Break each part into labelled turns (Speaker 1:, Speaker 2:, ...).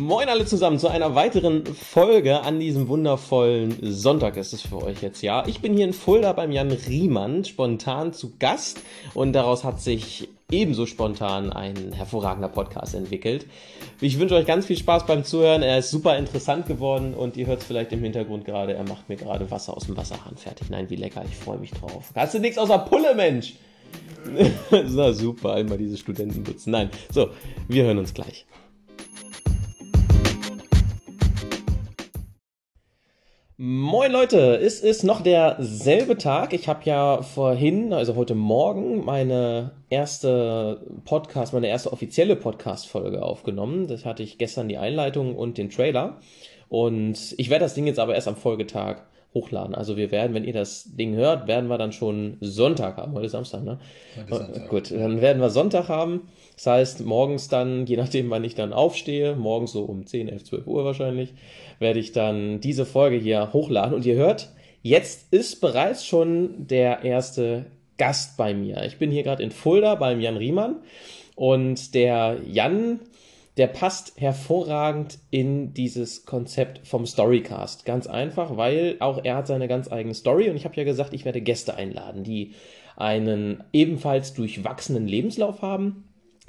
Speaker 1: Moin alle zusammen zu einer weiteren Folge an diesem wundervollen Sonntag ist es für euch jetzt, ja. Ich bin hier in Fulda beim Jan Riemann spontan zu Gast und daraus hat sich ebenso spontan ein hervorragender Podcast entwickelt. Ich wünsche euch ganz viel Spaß beim Zuhören. Er ist super interessant geworden und ihr hört es vielleicht im Hintergrund gerade. Er macht mir gerade Wasser aus dem Wasserhahn fertig. Nein, wie lecker. Ich freue mich drauf. Hast du nichts außer Pulle, Mensch? Na super, einmal diese Studenten nutzen. Nein, so, wir hören uns gleich. Moin Leute, es ist noch derselbe Tag. Ich habe ja vorhin, also heute Morgen, meine erste Podcast, meine erste offizielle Podcast-Folge aufgenommen. Das hatte ich gestern die Einleitung und den Trailer. Und ich werde das Ding jetzt aber erst am Folgetag hochladen. Also wir werden, wenn ihr das Ding hört, werden wir dann schon Sonntag haben. Heute ist Samstag, ne? Heute ist Samstag. Gut, dann werden wir Sonntag haben. Das heißt, morgens dann, je nachdem, wann ich dann aufstehe, morgens so um 10, 11, 12 Uhr wahrscheinlich, werde ich dann diese Folge hier hochladen. Und ihr hört, jetzt ist bereits schon der erste Gast bei mir. Ich bin hier gerade in Fulda beim Jan Riemann. Und der Jan der passt hervorragend in dieses Konzept vom Storycast. Ganz einfach, weil auch er hat seine ganz eigene Story und ich habe ja gesagt, ich werde Gäste einladen, die einen ebenfalls durchwachsenen Lebenslauf haben,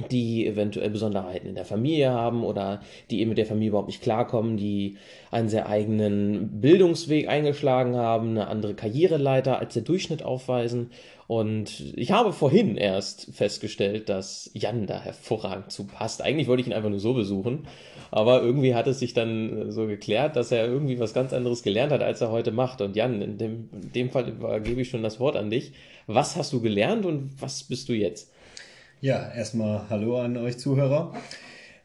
Speaker 1: die eventuell Besonderheiten in der Familie haben oder die eben mit der Familie überhaupt nicht klarkommen, die einen sehr eigenen Bildungsweg eingeschlagen haben, eine andere Karriereleiter als der Durchschnitt aufweisen. Und ich habe vorhin erst festgestellt, dass Jan da hervorragend zu passt. Eigentlich wollte ich ihn einfach nur so besuchen, aber irgendwie hat es sich dann so geklärt, dass er irgendwie was ganz anderes gelernt hat, als er heute macht. Und Jan, in dem, in dem Fall gebe ich schon das Wort an dich. Was hast du gelernt und was bist du jetzt?
Speaker 2: Ja, erstmal Hallo an euch Zuhörer.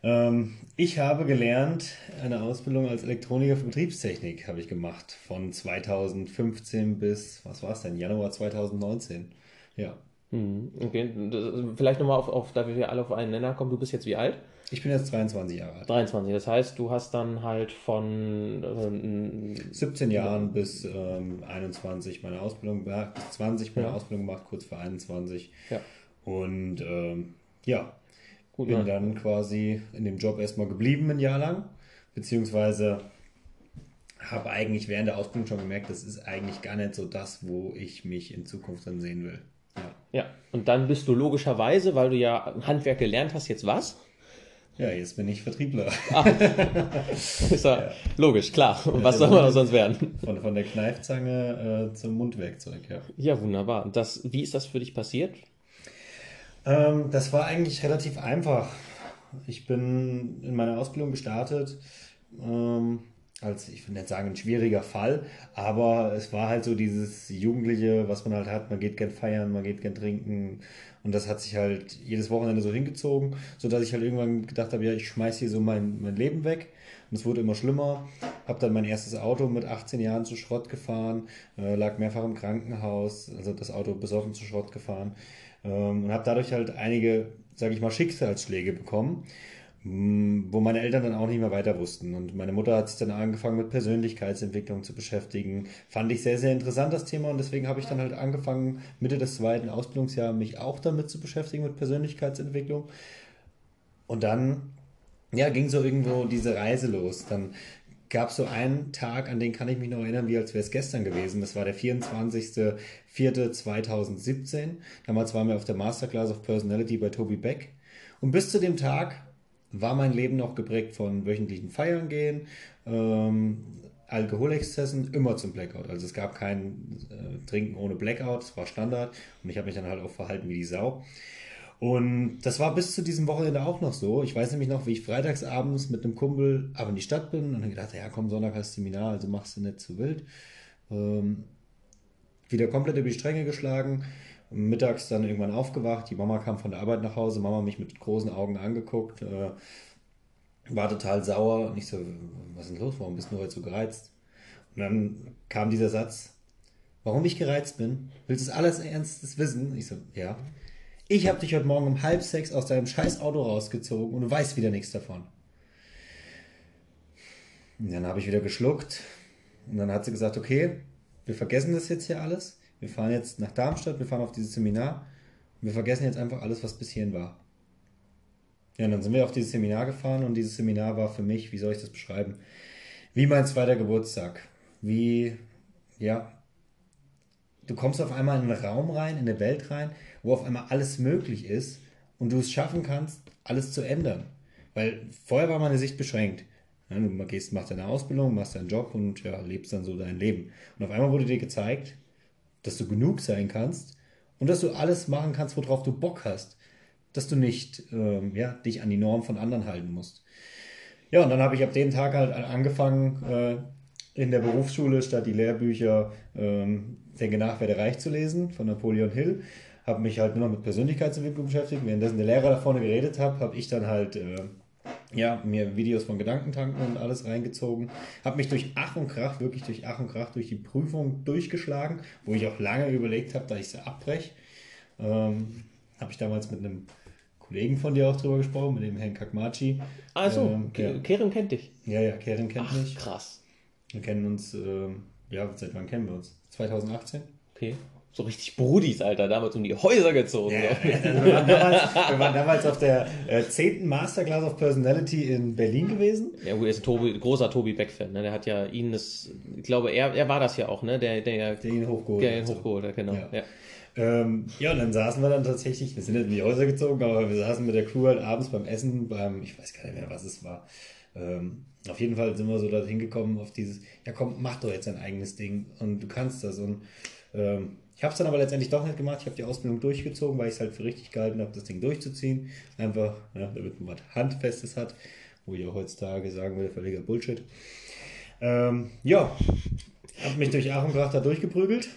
Speaker 2: Ähm, ich habe gelernt, eine Ausbildung als Elektroniker für Betriebstechnik habe ich gemacht. Von 2015 bis, was war es denn, Januar 2019. Ja.
Speaker 1: Hm, okay, vielleicht nochmal auf, auf, da wir alle auf einen Nenner kommen. Du bist jetzt wie alt?
Speaker 2: Ich bin jetzt 23 Jahre alt.
Speaker 1: 23, das heißt, du hast dann halt von
Speaker 2: äh, 17 Jahren bis ähm, 21 meine Ausbildung gemacht, bis 20 meine ja. Ausbildung gemacht, kurz vor 21. Ja. Und ähm, ja, Gut, bin ja. dann quasi in dem Job erstmal geblieben ein Jahr lang, beziehungsweise habe eigentlich während der Ausbildung schon gemerkt, das ist eigentlich gar nicht so das, wo ich mich in Zukunft dann sehen will.
Speaker 1: Ja. ja, und dann bist du logischerweise, weil du ja Handwerk gelernt hast, jetzt was?
Speaker 2: Ja, jetzt bin ich Vertriebler. Ah,
Speaker 1: ist ja, ja, logisch, klar. Und was soll man sonst werden?
Speaker 2: Von, von der Kneifzange äh, zum Mundwerkzeug, ja.
Speaker 1: Ja, wunderbar. Und das, wie ist das für dich passiert?
Speaker 2: Ähm, das war eigentlich relativ einfach. Ich bin in meiner Ausbildung gestartet. Ähm, als, ich will nicht sagen, ein schwieriger Fall, aber es war halt so dieses Jugendliche, was man halt hat, man geht gern feiern, man geht gern trinken und das hat sich halt jedes Wochenende so hingezogen, sodass ich halt irgendwann gedacht habe, ja, ich schmeiß hier so mein, mein Leben weg und es wurde immer schlimmer, habe dann mein erstes Auto mit 18 Jahren zu Schrott gefahren, äh, lag mehrfach im Krankenhaus, also das Auto besoffen zu Schrott gefahren ähm, und habe dadurch halt einige, sage ich mal, Schicksalsschläge bekommen, mm, wo meine Eltern dann auch nicht mehr weiter wussten. Und meine Mutter hat sich dann angefangen mit Persönlichkeitsentwicklung zu beschäftigen. Fand ich sehr, sehr interessant das Thema und deswegen habe ich dann halt angefangen, Mitte des zweiten Ausbildungsjahres mich auch damit zu beschäftigen mit Persönlichkeitsentwicklung. Und dann ja, ging so irgendwo diese Reise los. Dann gab es so einen Tag, an den kann ich mich noch erinnern, wie als wäre es gestern gewesen. Das war der 24.04.2017. Damals waren wir auf der Masterclass of Personality bei Toby Beck. Und bis zu dem Tag war mein Leben noch geprägt von wöchentlichen Feiern gehen, ähm, Alkoholexzessen, immer zum Blackout. Also es gab kein äh, Trinken ohne Blackout, es war Standard und ich habe mich dann halt auch verhalten wie die Sau. Und das war bis zu diesem Wochenende auch noch so. Ich weiß nämlich noch, wie ich freitagsabends mit einem Kumpel ab in die Stadt bin und dann gedacht, ja komm, Sonntag hast du Seminar, also machst du nicht zu wild. Ähm, wieder komplett über die Stränge geschlagen. Mittags dann irgendwann aufgewacht. Die Mama kam von der Arbeit nach Hause. Mama mich mit großen Augen angeguckt. Äh, war total sauer. Und ich so, was ist denn los? Warum bist du heute so gereizt? Und dann kam dieser Satz, warum ich gereizt bin. Willst du es alles Ernstes wissen? Ich so, ja. Ich habe dich heute Morgen um halb sechs aus deinem scheiß Auto rausgezogen und du weißt wieder nichts davon. Und dann habe ich wieder geschluckt und dann hat sie gesagt, okay, wir vergessen das jetzt hier alles. Wir fahren jetzt nach Darmstadt, wir fahren auf dieses Seminar. Wir vergessen jetzt einfach alles, was bis hierhin war. Ja, und dann sind wir auf dieses Seminar gefahren und dieses Seminar war für mich, wie soll ich das beschreiben? Wie mein zweiter Geburtstag. Wie, ja, du kommst auf einmal in einen Raum rein, in eine Welt rein, wo auf einmal alles möglich ist und du es schaffen kannst, alles zu ändern. Weil vorher war meine Sicht beschränkt. Du gehst, machst deine Ausbildung, machst deinen Job und ja, lebst dann so dein Leben. Und auf einmal wurde dir gezeigt, dass du genug sein kannst und dass du alles machen kannst, worauf du Bock hast. Dass du nicht ähm, ja, dich an die Norm von anderen halten musst. Ja, und dann habe ich ab dem Tag halt angefangen, äh, in der Berufsschule statt die Lehrbücher ähm, Denke nach, werde reich zu lesen von Napoleon Hill. Habe mich halt nur noch mit Persönlichkeitsentwicklung beschäftigt. Währenddessen der Lehrer da vorne geredet hat, habe ich dann halt äh, ja, mir Videos von Gedankentanken und alles reingezogen. Habe mich durch Ach und Krach, wirklich durch Ach und Krach, durch die Prüfung durchgeschlagen, wo ich auch lange überlegt habe, dass ich sie abbreche. Ähm, habe ich damals mit einem Kollegen von dir auch drüber gesprochen, mit dem Herrn Kakmachi.
Speaker 1: Also, ähm, ja. Kerem kennt dich.
Speaker 2: Ja, ja, Kerem kennt
Speaker 1: Ach,
Speaker 2: mich.
Speaker 1: krass.
Speaker 2: Wir kennen uns, ähm, ja, seit wann kennen wir uns? 2018?
Speaker 1: Okay. So richtig Brudis, Alter, damals um die Häuser gezogen. Ja,
Speaker 2: wir, waren damals, wir, waren damals, auf der äh, 10. Masterclass of Personality in Berlin gewesen.
Speaker 1: Ja gut, er ist ein Tobi, großer Tobi Beck-Fan. Ne? Der hat ja ihn das, ich glaube, er, er war das ja auch, ne? Der, der,
Speaker 2: der ihn hochgeholt
Speaker 1: der ihn hochgeholt hat, genau.
Speaker 2: Ja. Ja. Ähm, ja, und dann saßen wir dann tatsächlich, wir sind nicht in die Häuser gezogen, aber wir saßen mit der Crew halt abends beim Essen, beim, ich weiß gar nicht mehr, was es war. Ähm, auf jeden Fall sind wir so da hingekommen auf dieses, ja komm, mach doch jetzt dein eigenes Ding und du kannst das. Und ähm, ich habe es dann aber letztendlich doch nicht gemacht. Ich habe die Ausbildung durchgezogen, weil ich es halt für richtig gehalten habe, das Ding durchzuziehen. Einfach, ja, damit man was Handfestes hat, wo ich auch heutzutage sagen würde, völliger Bullshit. Ähm, ja, habe mich durch Ach und Krach da durchgeprügelt.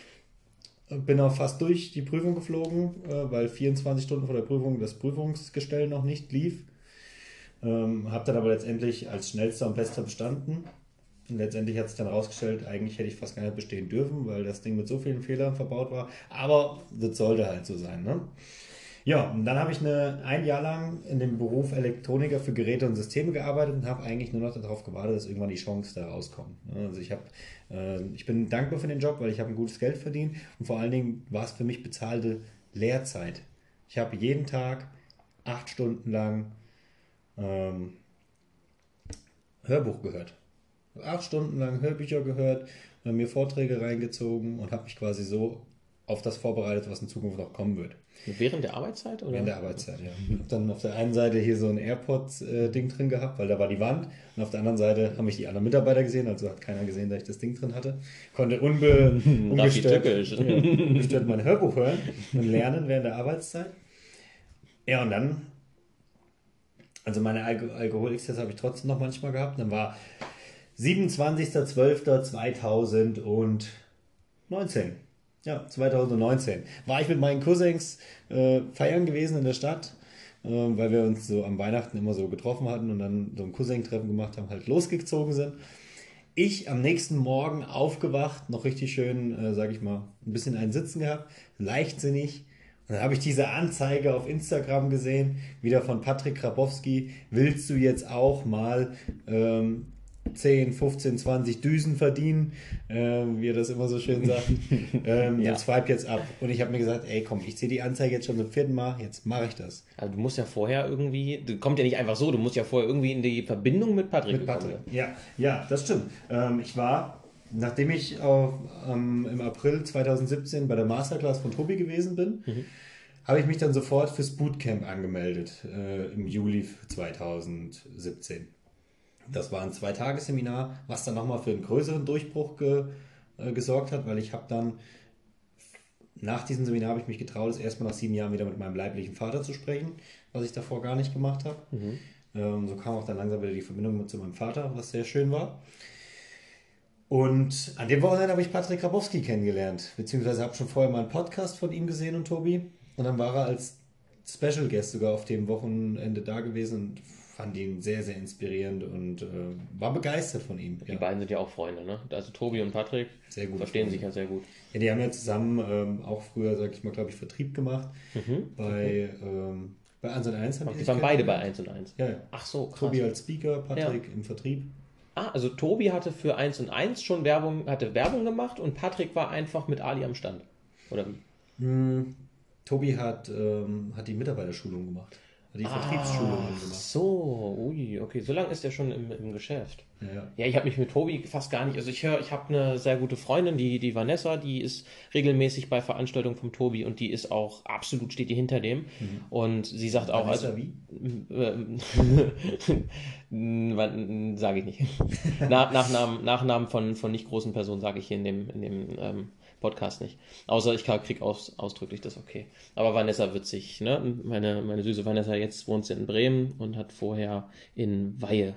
Speaker 2: Bin auch fast durch die Prüfung geflogen, äh, weil 24 Stunden vor der Prüfung das Prüfungsgestell noch nicht lief. Ähm, habe dann aber letztendlich als schnellster und bester bestanden. Letztendlich hat sich dann rausgestellt, eigentlich hätte ich fast gar nicht bestehen dürfen, weil das Ding mit so vielen Fehlern verbaut war. Aber das sollte halt so sein. Ne? Ja, und dann habe ich eine, ein Jahr lang in dem Beruf Elektroniker für Geräte und Systeme gearbeitet und habe eigentlich nur noch darauf gewartet, dass irgendwann die Chance da rauskommt. Also ich, hab, äh, ich bin dankbar für den Job, weil ich habe ein gutes Geld verdient und vor allen Dingen war es für mich bezahlte Lehrzeit. Ich habe jeden Tag acht Stunden lang ähm, Hörbuch gehört. Acht Stunden lang Hörbücher gehört, mir Vorträge reingezogen und habe mich quasi so auf das vorbereitet, was in Zukunft noch kommen wird.
Speaker 1: Während der Arbeitszeit? Oder?
Speaker 2: Während der Arbeitszeit, ja. Ich habe dann auf der einen Seite hier so ein AirPods-Ding drin gehabt, weil da war die Wand. Und auf der anderen Seite haben mich die anderen Mitarbeiter gesehen, also hat keiner gesehen, dass ich das Ding drin hatte. Konnte unbe ungestört, ja, ungestört mein Hörbuch hören und lernen während der Arbeitszeit. Ja, und dann also meine Alko Alkoholexzess habe ich trotzdem noch manchmal gehabt. Dann war 27.12.2019. Ja, 2019. War ich mit meinen Cousins äh, feiern gewesen in der Stadt, äh, weil wir uns so am Weihnachten immer so getroffen hatten und dann so ein Cousin-Treffen gemacht haben, halt losgezogen sind. Ich am nächsten Morgen aufgewacht, noch richtig schön, äh, sag ich mal, ein bisschen einen Sitzen gehabt, leichtsinnig, und dann habe ich diese Anzeige auf Instagram gesehen, wieder von Patrick Krabowski. Willst du jetzt auch mal ähm, 10, 15, 20 Düsen verdienen, äh, wie er das immer so schön sagt. ähm, ja. Dann swipe jetzt ab. Und ich habe mir gesagt, ey komm, ich sehe die Anzeige jetzt schon zum vierten Mal, jetzt mache ich das.
Speaker 1: Also du musst ja vorher irgendwie, du kommt ja nicht einfach so, du musst ja vorher irgendwie in die Verbindung mit Patrick
Speaker 2: Mit Patrick, ja, ja, das stimmt. Ähm, ich war, nachdem ich auf, ähm, im April 2017 bei der Masterclass von Tobi gewesen bin, mhm habe ich mich dann sofort fürs Bootcamp angemeldet äh, im Juli 2017. Das war ein Zweitagesseminar, was dann nochmal für einen größeren Durchbruch ge, äh, gesorgt hat, weil ich habe dann nach diesem Seminar habe ich mich getraut, das erstmal nach sieben Jahren wieder mit meinem leiblichen Vater zu sprechen, was ich davor gar nicht gemacht habe. Mhm. Ähm, so kam auch dann langsam wieder die Verbindung zu meinem Vater, was sehr schön war. Und an dem Wochenende habe ich Patrick Grabowski kennengelernt, beziehungsweise habe schon vorher mal einen Podcast von ihm gesehen und Tobi. Und dann war er als Special Guest sogar auf dem Wochenende da gewesen und fand ihn sehr, sehr inspirierend und äh, war begeistert von ihm.
Speaker 1: Die ja. beiden sind ja auch Freunde, ne? Also Tobi und Patrick
Speaker 2: sehr gut
Speaker 1: verstehen Freunde. sich ja sehr gut.
Speaker 2: Ja, die haben ja zusammen ähm, auch früher, sag ich mal, glaube ich, Vertrieb gemacht. Mhm. Bei, ähm, bei 1 und 1
Speaker 1: haben die, die waren beide bei 1 und 1.
Speaker 2: Ja, ja.
Speaker 1: Ach so, krass.
Speaker 2: Tobi als Speaker, Patrick ja. im Vertrieb.
Speaker 1: Ah, also Tobi hatte für 1 und 1 schon Werbung, hatte Werbung gemacht und Patrick war einfach mit Ali am Stand. Oder wie?
Speaker 2: Hm, Tobi hat, ähm, hat die Mitarbeiterschulung gemacht. Die Vertriebsschule
Speaker 1: ah, gemacht. So, ui, okay. So lange ist er schon im, im Geschäft. Ja, ja ich habe mich mit Tobi fast gar nicht. Also ich höre, ich habe eine sehr gute Freundin, die, die Vanessa, die ist regelmäßig bei Veranstaltungen vom Tobi und die ist auch absolut steht die hinter dem. Mhm. Und sie sagt auch,
Speaker 2: Vanessa also. wie?
Speaker 1: sage ich nicht. Nach, Nachnamen, Nachnamen von, von nicht großen Personen sage ich hier in dem, in dem ähm, Podcast nicht. Außer ich krieg aus, ausdrücklich das okay. Aber Vanessa wird sich, ne? Meine, meine süße Vanessa, jetzt wohnt sie in Bremen und hat vorher in Weihe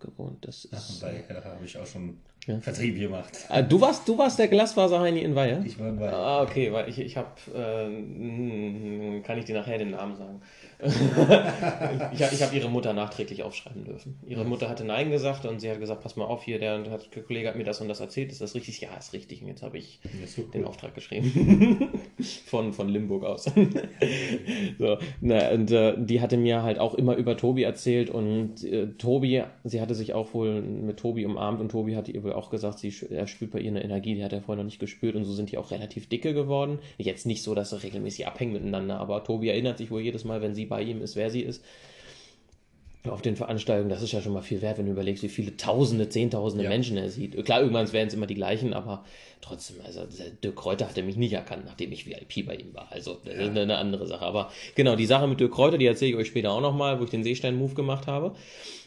Speaker 1: gewohnt. Das ist,
Speaker 2: Ach, Weihe habe ich auch schon ja. Vertrieb gemacht.
Speaker 1: Ah, du warst, du warst der Glasfaserheini in Weihe?
Speaker 2: Ich war in Weihe.
Speaker 1: Ah, okay, weil ich, ich habe, äh, kann ich dir nachher den Namen sagen ich habe ich hab ihre Mutter nachträglich aufschreiben dürfen. Ihre Mutter hatte Nein gesagt und sie hat gesagt, pass mal auf hier, der, der Kollege hat mir das und das erzählt, ist das richtig? Ja, ist richtig. Und jetzt habe ich so cool. den Auftrag geschrieben. von, von Limburg aus. so, na, und äh, die hatte mir halt auch immer über Tobi erzählt und äh, Tobi, sie hatte sich auch wohl mit Tobi umarmt und Tobi hat ihr wohl auch gesagt, sie, er spürt bei ihr eine Energie, die hat er vorher noch nicht gespürt und so sind die auch relativ dicke geworden. Jetzt nicht so, dass sie regelmäßig abhängen miteinander, aber Tobi erinnert sich wohl jedes Mal, wenn sie bei ihm ist, wer sie ist. Auf den Veranstaltungen, das ist ja schon mal viel wert, wenn du überlegst, wie viele Tausende, Zehntausende ja. Menschen er sieht. Klar, irgendwann werden es immer die gleichen, aber trotzdem, also Dirk Kräuter hat er mich nicht erkannt, nachdem ich VIP bei ihm war. Also das ja. ist eine andere Sache. Aber genau, die Sache mit Dirk Kräuter, die erzähle ich euch später auch nochmal, wo ich den Seestein-Move gemacht habe.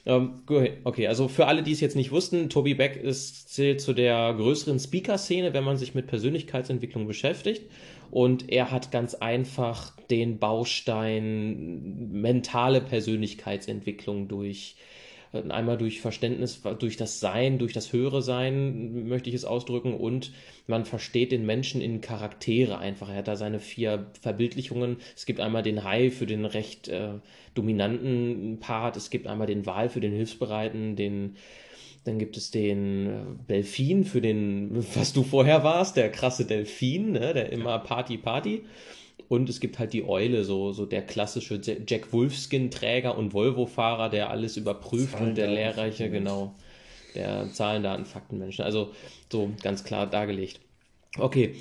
Speaker 1: Ähm, okay, also für alle, die es jetzt nicht wussten, Tobi Beck ist, zählt zu der größeren Speaker-Szene, wenn man sich mit Persönlichkeitsentwicklung beschäftigt. Und er hat ganz einfach den Baustein mentale Persönlichkeitsentwicklung durch äh, einmal durch Verständnis, durch das Sein, durch das höhere Sein, möchte ich es ausdrücken, und man versteht den Menschen in Charaktere einfach. Er hat da seine vier Verbildlichungen. Es gibt einmal den Hai für den recht äh, dominanten Part, es gibt einmal den Wal für den Hilfsbereiten, den dann gibt es den äh, Delfin für den, was du vorher warst, der krasse Delfin, ne, der immer Party, Party. Und es gibt halt die Eule, so, so der klassische Jack Wolfskin-Träger und Volvo-Fahrer, der alles überprüft Zahlen, und der lehrreiche, genau, der Zahlen, Daten, Fakten, Menschen. Also so ganz klar dargelegt. Okay,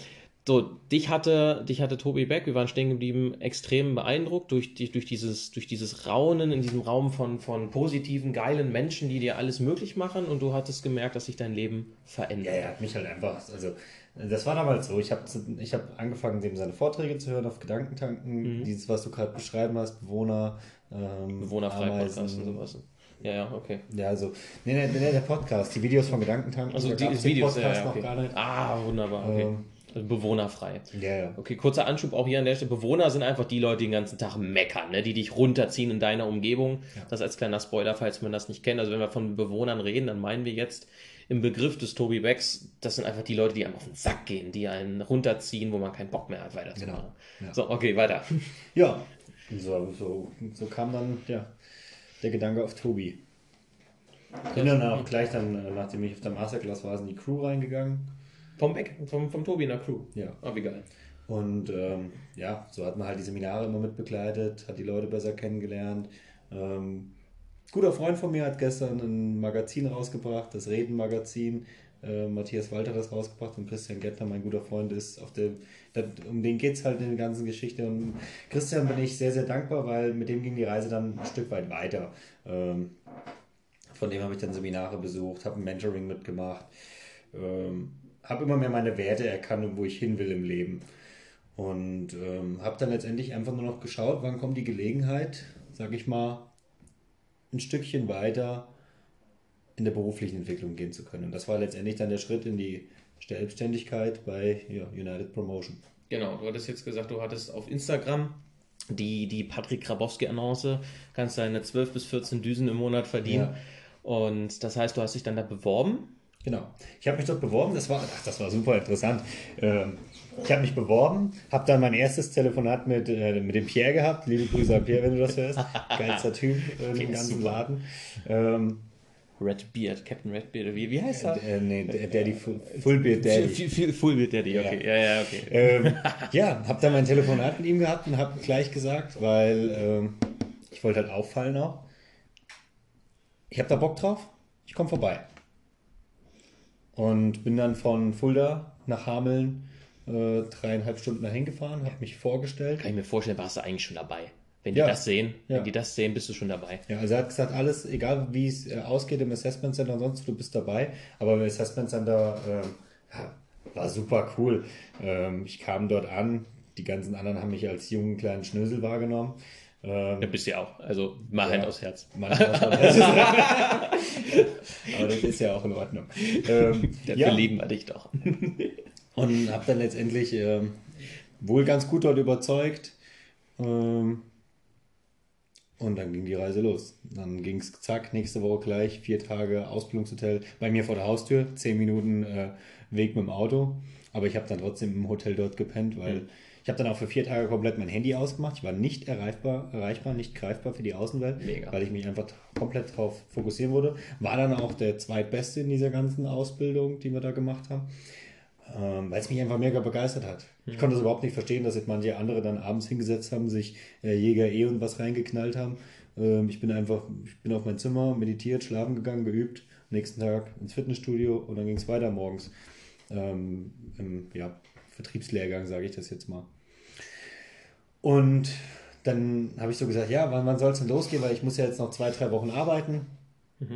Speaker 1: so, dich hatte, dich hatte Tobi Beck, wir waren stehen geblieben, extrem beeindruckt durch, durch, dieses, durch dieses Raunen in diesem Raum von, von positiven, geilen Menschen, die dir alles möglich machen und du hattest gemerkt, dass sich dein Leben verändert.
Speaker 2: Ja, er hat mich halt einfach, also das war damals so, ich habe ich hab angefangen, dem seine Vorträge zu hören auf Gedankentanken, mhm. dieses, was du gerade beschreiben hast, Bewohner, ähm,
Speaker 1: Bewohnerfrei und sowas. Ja, ja, okay.
Speaker 2: Ja, also, nee, nee, nee, der Podcast, die Videos von Gedankentanken.
Speaker 1: Also die Videos, ja, ja, okay. noch gar nicht. Ah, wunderbar, okay. Ähm, bewohnerfrei.
Speaker 2: Ja, ja.
Speaker 1: Okay, kurzer Anschub auch hier an der Stelle. Bewohner sind einfach die Leute, die den ganzen Tag meckern, ne? die dich runterziehen in deiner Umgebung. Ja. Das als kleiner Spoiler, falls man das nicht kennt. Also wenn wir von Bewohnern reden, dann meinen wir jetzt im Begriff des Tobi Becks, das sind einfach die Leute, die einem auf den Sack gehen, die einen runterziehen, wo man keinen Bock mehr hat, weiterzumachen. Genau. Ja. So, okay, weiter.
Speaker 2: Ja, so, so, so kam dann ja, der Gedanke auf Tobi. Bin dann auch gleich dann, nachdem ich auf der Masterclass war, in die Crew reingegangen
Speaker 1: vom Beck, vom, vom Tobi in der Crew.
Speaker 2: Ja.
Speaker 1: Oh, wie geil.
Speaker 2: Und ähm, ja, so hat man halt die Seminare immer mit begleitet, hat die Leute besser kennengelernt. Ähm, guter Freund von mir hat gestern ein Magazin rausgebracht, das Reden-Magazin. Äh, Matthias Walter hat das rausgebracht und Christian Gettner, mein guter Freund, ist auf der, um den geht es halt in der ganzen Geschichte. Und Christian bin ich sehr, sehr dankbar, weil mit dem ging die Reise dann ein Stück weit weiter. Ähm, von dem habe ich dann Seminare besucht, habe ein Mentoring mitgemacht. Ähm, habe immer mehr meine Werte erkannt und wo ich hin will im Leben. Und ähm, habe dann letztendlich einfach nur noch geschaut, wann kommt die Gelegenheit, sage ich mal, ein Stückchen weiter in der beruflichen Entwicklung gehen zu können. Und das war letztendlich dann der Schritt in die Selbstständigkeit bei ja, United Promotion.
Speaker 1: Genau, du hattest jetzt gesagt, du hattest auf Instagram die, die Patrick Grabowski-Annonce, kannst deine 12 bis 14 Düsen im Monat verdienen. Ja. Und das heißt, du hast dich dann da beworben
Speaker 2: Genau. Ich habe mich dort beworben, das war, ach, das war super interessant. Ähm, ich habe mich beworben, habe dann mein erstes Telefonat mit, äh, mit dem Pierre gehabt. Liebe Grüße an Pierre, wenn du das hörst. Geilster Typ äh, im ganzen super. Laden. Ähm,
Speaker 1: Redbeard, Captain Redbeard, wie, wie heißt er?
Speaker 2: Äh, nee, Daddy, Fullbeard
Speaker 1: Daddy. Fullbeard Daddy, okay. Ja, ja, ja okay.
Speaker 2: Ähm, ja, habe dann mein Telefonat mit ihm gehabt und habe gleich gesagt, weil ähm, ich wollte halt auffallen auch. Ich habe da Bock drauf, ich komme vorbei. Und bin dann von Fulda nach Hameln äh, dreieinhalb Stunden dahin gefahren, habe mich vorgestellt.
Speaker 1: Kann ich mir vorstellen, warst du eigentlich schon dabei. Wenn die
Speaker 2: Ja.
Speaker 1: das sehen,
Speaker 2: Ja.
Speaker 1: wenn die das sehen, bist du schon dabei.
Speaker 2: Ja, also er hat gesagt, alles, egal wie es äh, ausgeht im Assessment Center und sonst, du bist dabei. Aber im Assessment Center ja, war super cool. Ähm, ich kam dort an, die ganzen anderen haben mich als jungen kleinen Schnösel wahrgenommen. Ähm,
Speaker 1: Ja, bist du ja auch. Also mal Hand aufs Herz.
Speaker 2: schon. Das ist- Aber das ist ja auch in Ordnung. Ähm,
Speaker 1: Dafür
Speaker 2: ja,
Speaker 1: lieben wir dich doch.
Speaker 2: und habe dann letztendlich ähm, wohl ganz gut dort überzeugt. Ähm, und dann ging die Reise los. Dann ging es zack, nächste Woche gleich, vier Tage Ausbildungshotel bei mir vor der Haustür, zehn Minuten äh, Weg mit dem Auto. Aber ich habe dann trotzdem im Hotel dort gepennt, weil
Speaker 1: Mhm.
Speaker 2: ich habe dann auch für vier Tage komplett mein Handy ausgemacht. Ich war nicht erreichbar, erreichbar, nicht greifbar für die Außenwelt,
Speaker 1: Mega.
Speaker 2: weil ich mich einfach komplett darauf fokussieren würde. War dann auch der zweitbeste in dieser ganzen Ausbildung, die wir da gemacht haben. Ähm, weil es mich einfach mega begeistert hat. Ich konnte es überhaupt nicht verstehen, dass sich manche andere dann abends hingesetzt haben, sich äh, Jäger eh und was reingeknallt haben. Ähm, ich bin einfach, ich bin auf mein Zimmer, meditiert, schlafen gegangen, geübt, nächsten Tag ins Fitnessstudio und dann ging es weiter morgens. Ähm, Im ja, Vertriebslehrgang, sage ich das jetzt mal. Und dann habe ich so gesagt, ja, wann, wann soll es denn losgehen, weil ich muss ja jetzt noch zwei, drei Wochen arbeiten.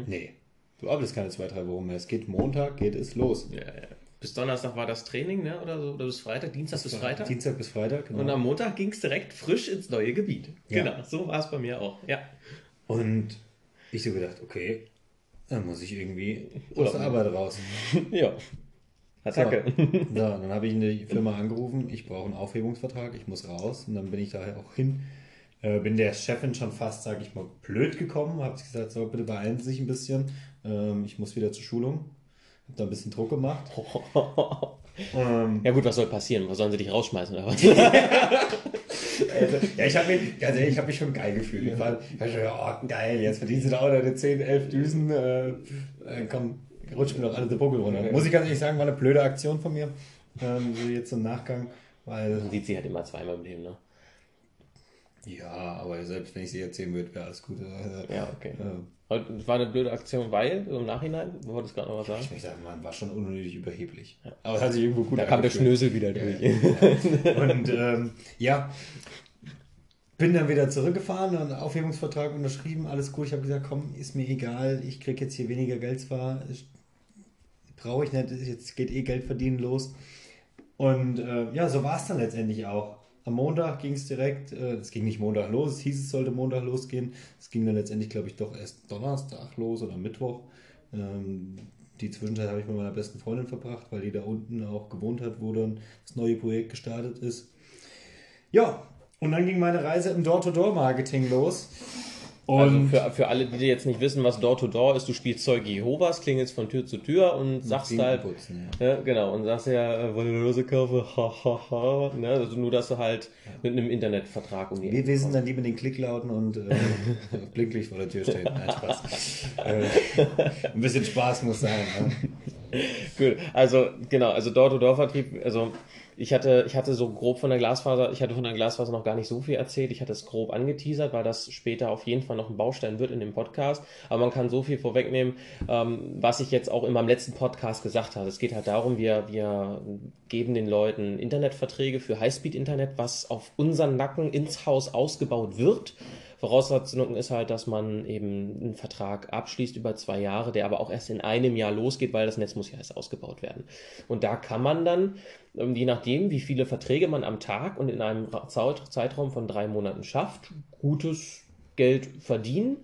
Speaker 2: Nee, du arbeitest keine zwei, drei Wochen mehr. Es geht Montag, geht es los.
Speaker 1: Ja, ja. Bis Donnerstag war das Training, ne? Oder so, oder bis Freitag, Dienstag bis Freitag.
Speaker 2: Dienstag bis Freitag, genau.
Speaker 1: Und am Montag ging es direkt frisch ins neue Gebiet.
Speaker 2: Ja.
Speaker 1: Genau, so war es bei mir auch. Ja.
Speaker 2: Und ich so gedacht, okay, dann muss ich irgendwie aus der. Arbeit raus.
Speaker 1: ja.
Speaker 2: So,
Speaker 1: Attacke.
Speaker 2: so, dann habe ich in die Firma angerufen, ich brauche einen Aufhebungsvertrag, ich muss raus. Und dann bin ich daher auch hin. Äh, bin der Chefin schon fast, sage ich mal, blöd gekommen. Habe gesagt, so, bitte beeilen Sie sich ein bisschen. Ähm, ich muss wieder zur Schulung. Habe da ein bisschen Druck gemacht. Ähm,
Speaker 1: Ja gut, was soll passieren? Was sollen sie dich rausschmeißen oder was?
Speaker 2: Also, ja, ich habe mich, ich hab mich schon geil gefühlt. Ich war, ich war schon, oh, geil, jetzt verdienst du da auch deine 10, 11 Düsen. Äh, äh, komm, rutsch mir doch alle die Buckel runter. Muss ich ganz ehrlich sagen, war eine blöde Aktion von mir. Ähm, so jetzt im Nachgang, weil,
Speaker 1: Man sieht sie halt immer zweimal im Leben, ne?
Speaker 2: Ja, aber selbst wenn ich sie erzählen würde, wäre alles gut. Äh,
Speaker 1: Ja, okay.
Speaker 2: äh,
Speaker 1: Und es war eine blöde Aktion, weil, im Nachhinein, du wolltest gerade noch was sagen?
Speaker 2: ich möchte sagen, man war schon unnötig überheblich. Aber es hat sich irgendwo gut
Speaker 1: Da kam der. Schnösel wieder durch.
Speaker 2: Und ähm, ja, bin dann wieder zurückgefahren und Aufhebungsvertrag unterschrieben, alles gut. Ich habe gesagt, komm, ist mir egal, ich kriege jetzt hier weniger Geld zwar, brauche ich nicht, jetzt geht eh Geld verdienen los. Und äh, ja, so war es dann letztendlich auch. Am Montag ging es direkt, äh, es ging nicht Montag los, es hieß, es sollte Montag losgehen. Es ging dann letztendlich, glaube ich, doch erst Donnerstag los oder Mittwoch. Ähm, die Zwischenzeit habe ich mit meiner besten Freundin verbracht, weil die da unten auch gewohnt hat, wo dann das neue Projekt gestartet ist. Ja, und dann ging meine Reise im Door-to-Door-Marketing los.
Speaker 1: Also
Speaker 2: Und
Speaker 1: für, für alle, die jetzt nicht wissen, was Door-to-Door ist, du spielst Zeuge Jehovas, klingelst von Tür zu Tür und sagst
Speaker 2: Klinken
Speaker 1: halt,
Speaker 2: putzen, ja.
Speaker 1: ja, genau, und sagst ja, äh, wollen wir eine Rose kaufen, ha, ha, ha, ne, also nur, dass du halt mit einem Internetvertrag um die
Speaker 2: Wir, wir sind dann die mit den Klicklauten und äh, Blinklicht vor der Tür stehen. Nein, Spaß. äh, ein bisschen Spaß muss sein. Ne?
Speaker 1: Gut, also genau, also Door-to-Door-Vertrieb, also ich hatte, ich hatte so grob von der Glasfaser, ich hatte von der Glasfaser noch gar nicht so viel erzählt, ich hatte es grob angeteasert, weil das später auf jeden Fall noch ein Baustein wird in dem Podcast, aber man kann so viel vorwegnehmen, ähm, was ich jetzt auch in meinem letzten Podcast gesagt habe. Es geht halt darum, wir, wir geben den Leuten Internetverträge für Highspeed-Internet, was auf unseren Nacken ins Haus ausgebaut wird. Voraussetzung ist halt, dass man eben einen Vertrag abschließt über zwei Jahre, der aber auch erst in einem Jahr losgeht, weil das Netz muss ja erst ausgebaut werden. Und da kann man dann, ähm, je nachdem, wie viele Verträge man am Tag und in einem Ra- Zeit- Zeitraum von drei Monaten schafft, gutes Geld verdienen.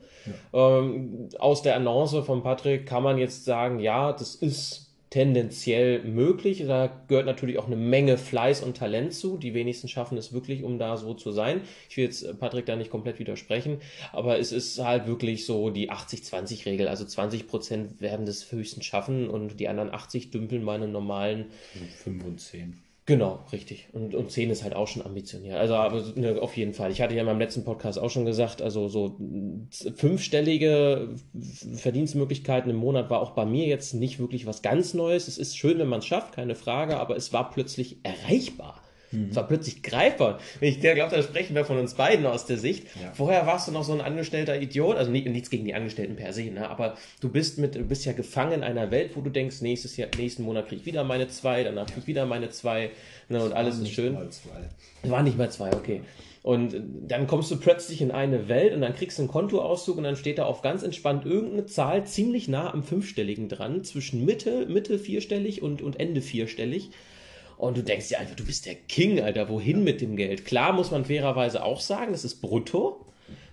Speaker 1: Ähm, aus der Annonce von Patrick kann man jetzt sagen, ja, das ist tendenziell möglich. Da gehört natürlich auch eine Menge Fleiß und Talent zu. Die wenigsten schaffen es wirklich, um da so zu sein. Ich will jetzt äh, Patrick da nicht komplett widersprechen, aber es ist halt wirklich so die 80-20-Regel. Also 20 Prozent werden das höchstens schaffen und die anderen 80 dümpeln einem normalen
Speaker 2: 5 und 10.
Speaker 1: Genau, richtig. Und, und 10 ist halt auch schon ambitioniert. Also ne, auf jeden Fall. Ich hatte ja in meinem letzten Podcast auch schon gesagt, also so fünfstellige Verdienstmöglichkeiten im Monat war auch bei mir jetzt nicht wirklich was ganz Neues. Es ist schön, wenn man es schafft, keine Frage, aber es war plötzlich erreichbar. Es war plötzlich greifbar. Ich glaube, da sprechen wir von uns beiden aus der Sicht.
Speaker 2: Ja.
Speaker 1: Vorher warst du noch so ein angestellter Idiot, also nicht, nichts gegen die Angestellten per se, ne? aber du bist mit, du bist ja gefangen in einer Welt, wo du denkst, nächstes Jahr, nächsten Monat krieg ich wieder meine zwei, danach krieg ich wieder meine zwei, ne? und alles ist
Speaker 2: Nicht
Speaker 1: schön. Es waren nicht mal zwei, okay. Und dann kommst du plötzlich in eine Welt und dann kriegst du einen Kontoauszug und dann steht da auf ganz entspannt irgendeine Zahl ziemlich nah am Fünfstelligen dran, zwischen Mitte, Mitte vierstellig und, und Ende vierstellig. Und du denkst dir einfach, du bist der King, Alter, wohin mit dem Geld? Klar muss man fairerweise auch sagen, das ist brutto.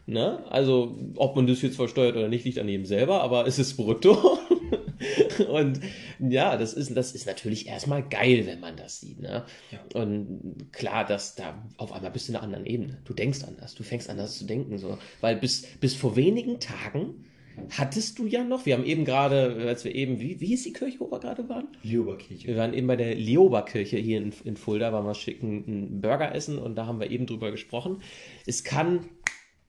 Speaker 1: Ne? Also, ob man das jetzt versteuert oder nicht, liegt an jedem selber, aber es ist brutto. und ja, das ist, das ist natürlich erstmal geil, wenn man das sieht. Ne? Ja. Und klar, dass da auf einmal bist du in einer anderen Ebene. Du denkst anders, du fängst anders zu denken. So. Weil bis, bis vor wenigen Tagen hattest du ja noch, wir haben eben gerade, als wir eben, wie, wie hieß die Kirche, wo wir gerade waren?
Speaker 2: Lioberkirche.
Speaker 1: Wir waren eben bei der Lioberkirche hier in, in Fulda, waren wir schicken einen Burger essen und da haben wir eben drüber gesprochen. Es kann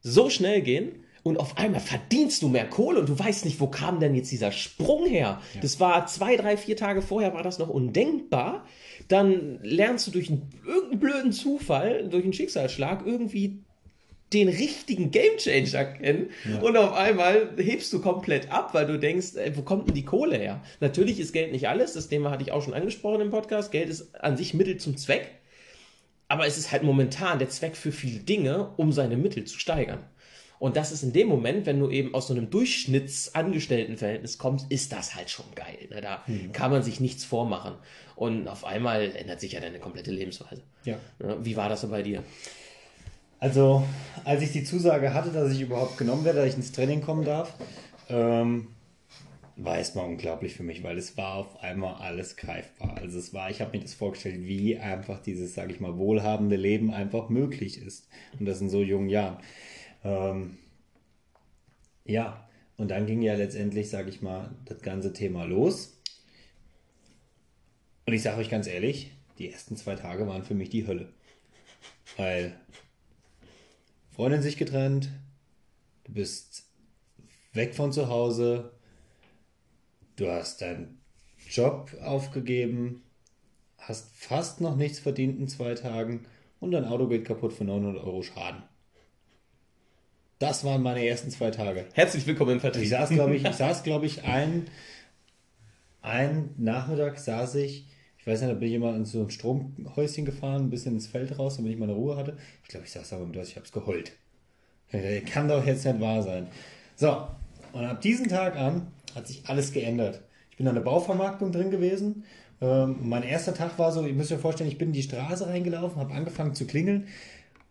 Speaker 1: so schnell gehen und auf einmal verdienst du mehr Kohle und du weißt nicht, wo kam denn jetzt dieser Sprung her? Ja. Das war zwei, drei, vier Tage vorher war das noch undenkbar. Dann lernst du durch einen, irgendeinen blöden Zufall, durch einen Schicksalsschlag irgendwie den richtigen Gamechanger kennen ja. und auf einmal hebst du komplett ab, weil du denkst, ey, wo kommt denn die Kohle her? Natürlich ist Geld nicht alles, das Thema hatte ich auch schon angesprochen im Podcast. Geld ist an sich Mittel zum Zweck, aber es ist halt momentan der Zweck für viele Dinge, um seine Mittel zu steigern. Und das ist in dem Moment, wenn du eben aus so einem Durchschnittsangestelltenverhältnis kommst, ist das halt schon geil. Ne? Da mhm. kann man sich nichts vormachen. Und auf einmal ändert sich ja deine komplette Lebensweise. Ja. Ne? Wie war das so bei dir?
Speaker 2: Also, als ich die Zusage hatte, dass ich überhaupt genommen werde, dass ich ins Training kommen darf, ähm, war erstmal unglaublich für mich, weil es war auf einmal alles greifbar. Also es war, ich habe mir das vorgestellt, wie einfach dieses, sage ich mal, wohlhabende Leben einfach möglich ist. Und das in so jungen Jahren. Ähm, ja, und dann ging ja letztendlich, sage ich mal, das ganze Thema los. Und ich sage euch ganz ehrlich, die ersten zwei Tage waren für mich die Hölle. Weil Freundin sich getrennt, du bist weg von zu Hause, du hast deinen Job aufgegeben, hast fast noch nichts verdient in zwei Tagen und dein Auto geht kaputt für 900 Euro Schaden. Das waren meine ersten zwei Tage.
Speaker 1: Herzlich willkommen im Vertrieb.
Speaker 2: Ich saß, glaube ich, ich saß, glaube ich, ein, ein Nachmittag saß ich, ich weiß nicht, da bin ich immer in so ein Stromhäuschen gefahren, ein bisschen ins Feld raus, damit ich meine Ruhe hatte. Ich glaube, ich saß aber mit das, ich habe es geheult. Kann doch jetzt nicht wahr sein. So, und ab diesem Tag an hat sich alles geändert. Ich bin an der Bauvermarktung drin gewesen. Ähm, mein erster Tag war so, ihr müsst euch vorstellen, ich bin in die Straße reingelaufen, habe angefangen zu klingeln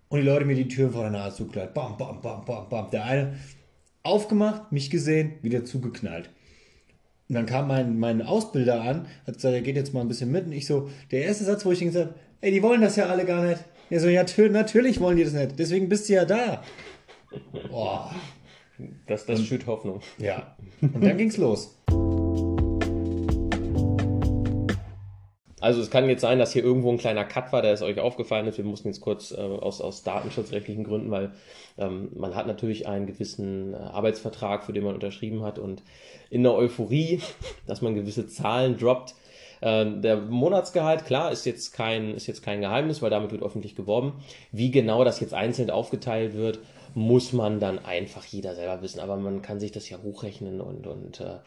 Speaker 2: und die Leute mir die Türen vor der Nase zugeknallt. Bam, bam, bam, bam, bam. Der eine aufgemacht, mich gesehen, wieder zugeknallt. Und dann kam mein, mein Ausbilder an, hat gesagt, er geht jetzt mal ein bisschen mit. Und ich so, der erste Satz, wo ich gesagt habe, ey, die wollen das ja alle gar nicht. Er so, ja, natürlich wollen die das nicht. Deswegen bist du ja da.
Speaker 1: Boah. Das, das schürt Hoffnung.
Speaker 2: Ja. Und dann ging's los.
Speaker 1: Also es kann jetzt sein, dass hier irgendwo ein kleiner Cut war, der ist euch aufgefallen ist. Wir mussten jetzt kurz äh, aus, aus datenschutzrechtlichen Gründen, weil ähm, man hat natürlich einen gewissen äh, Arbeitsvertrag, für den man unterschrieben hat und in der Euphorie, dass man gewisse Zahlen droppt. Äh, der Monatsgehalt, klar, ist jetzt kein, ist jetzt kein Geheimnis, weil damit wird öffentlich geworben. Wie genau das jetzt einzeln aufgeteilt wird, muss man dann einfach jeder selber wissen. Aber man kann sich das ja hochrechnen und, und äh,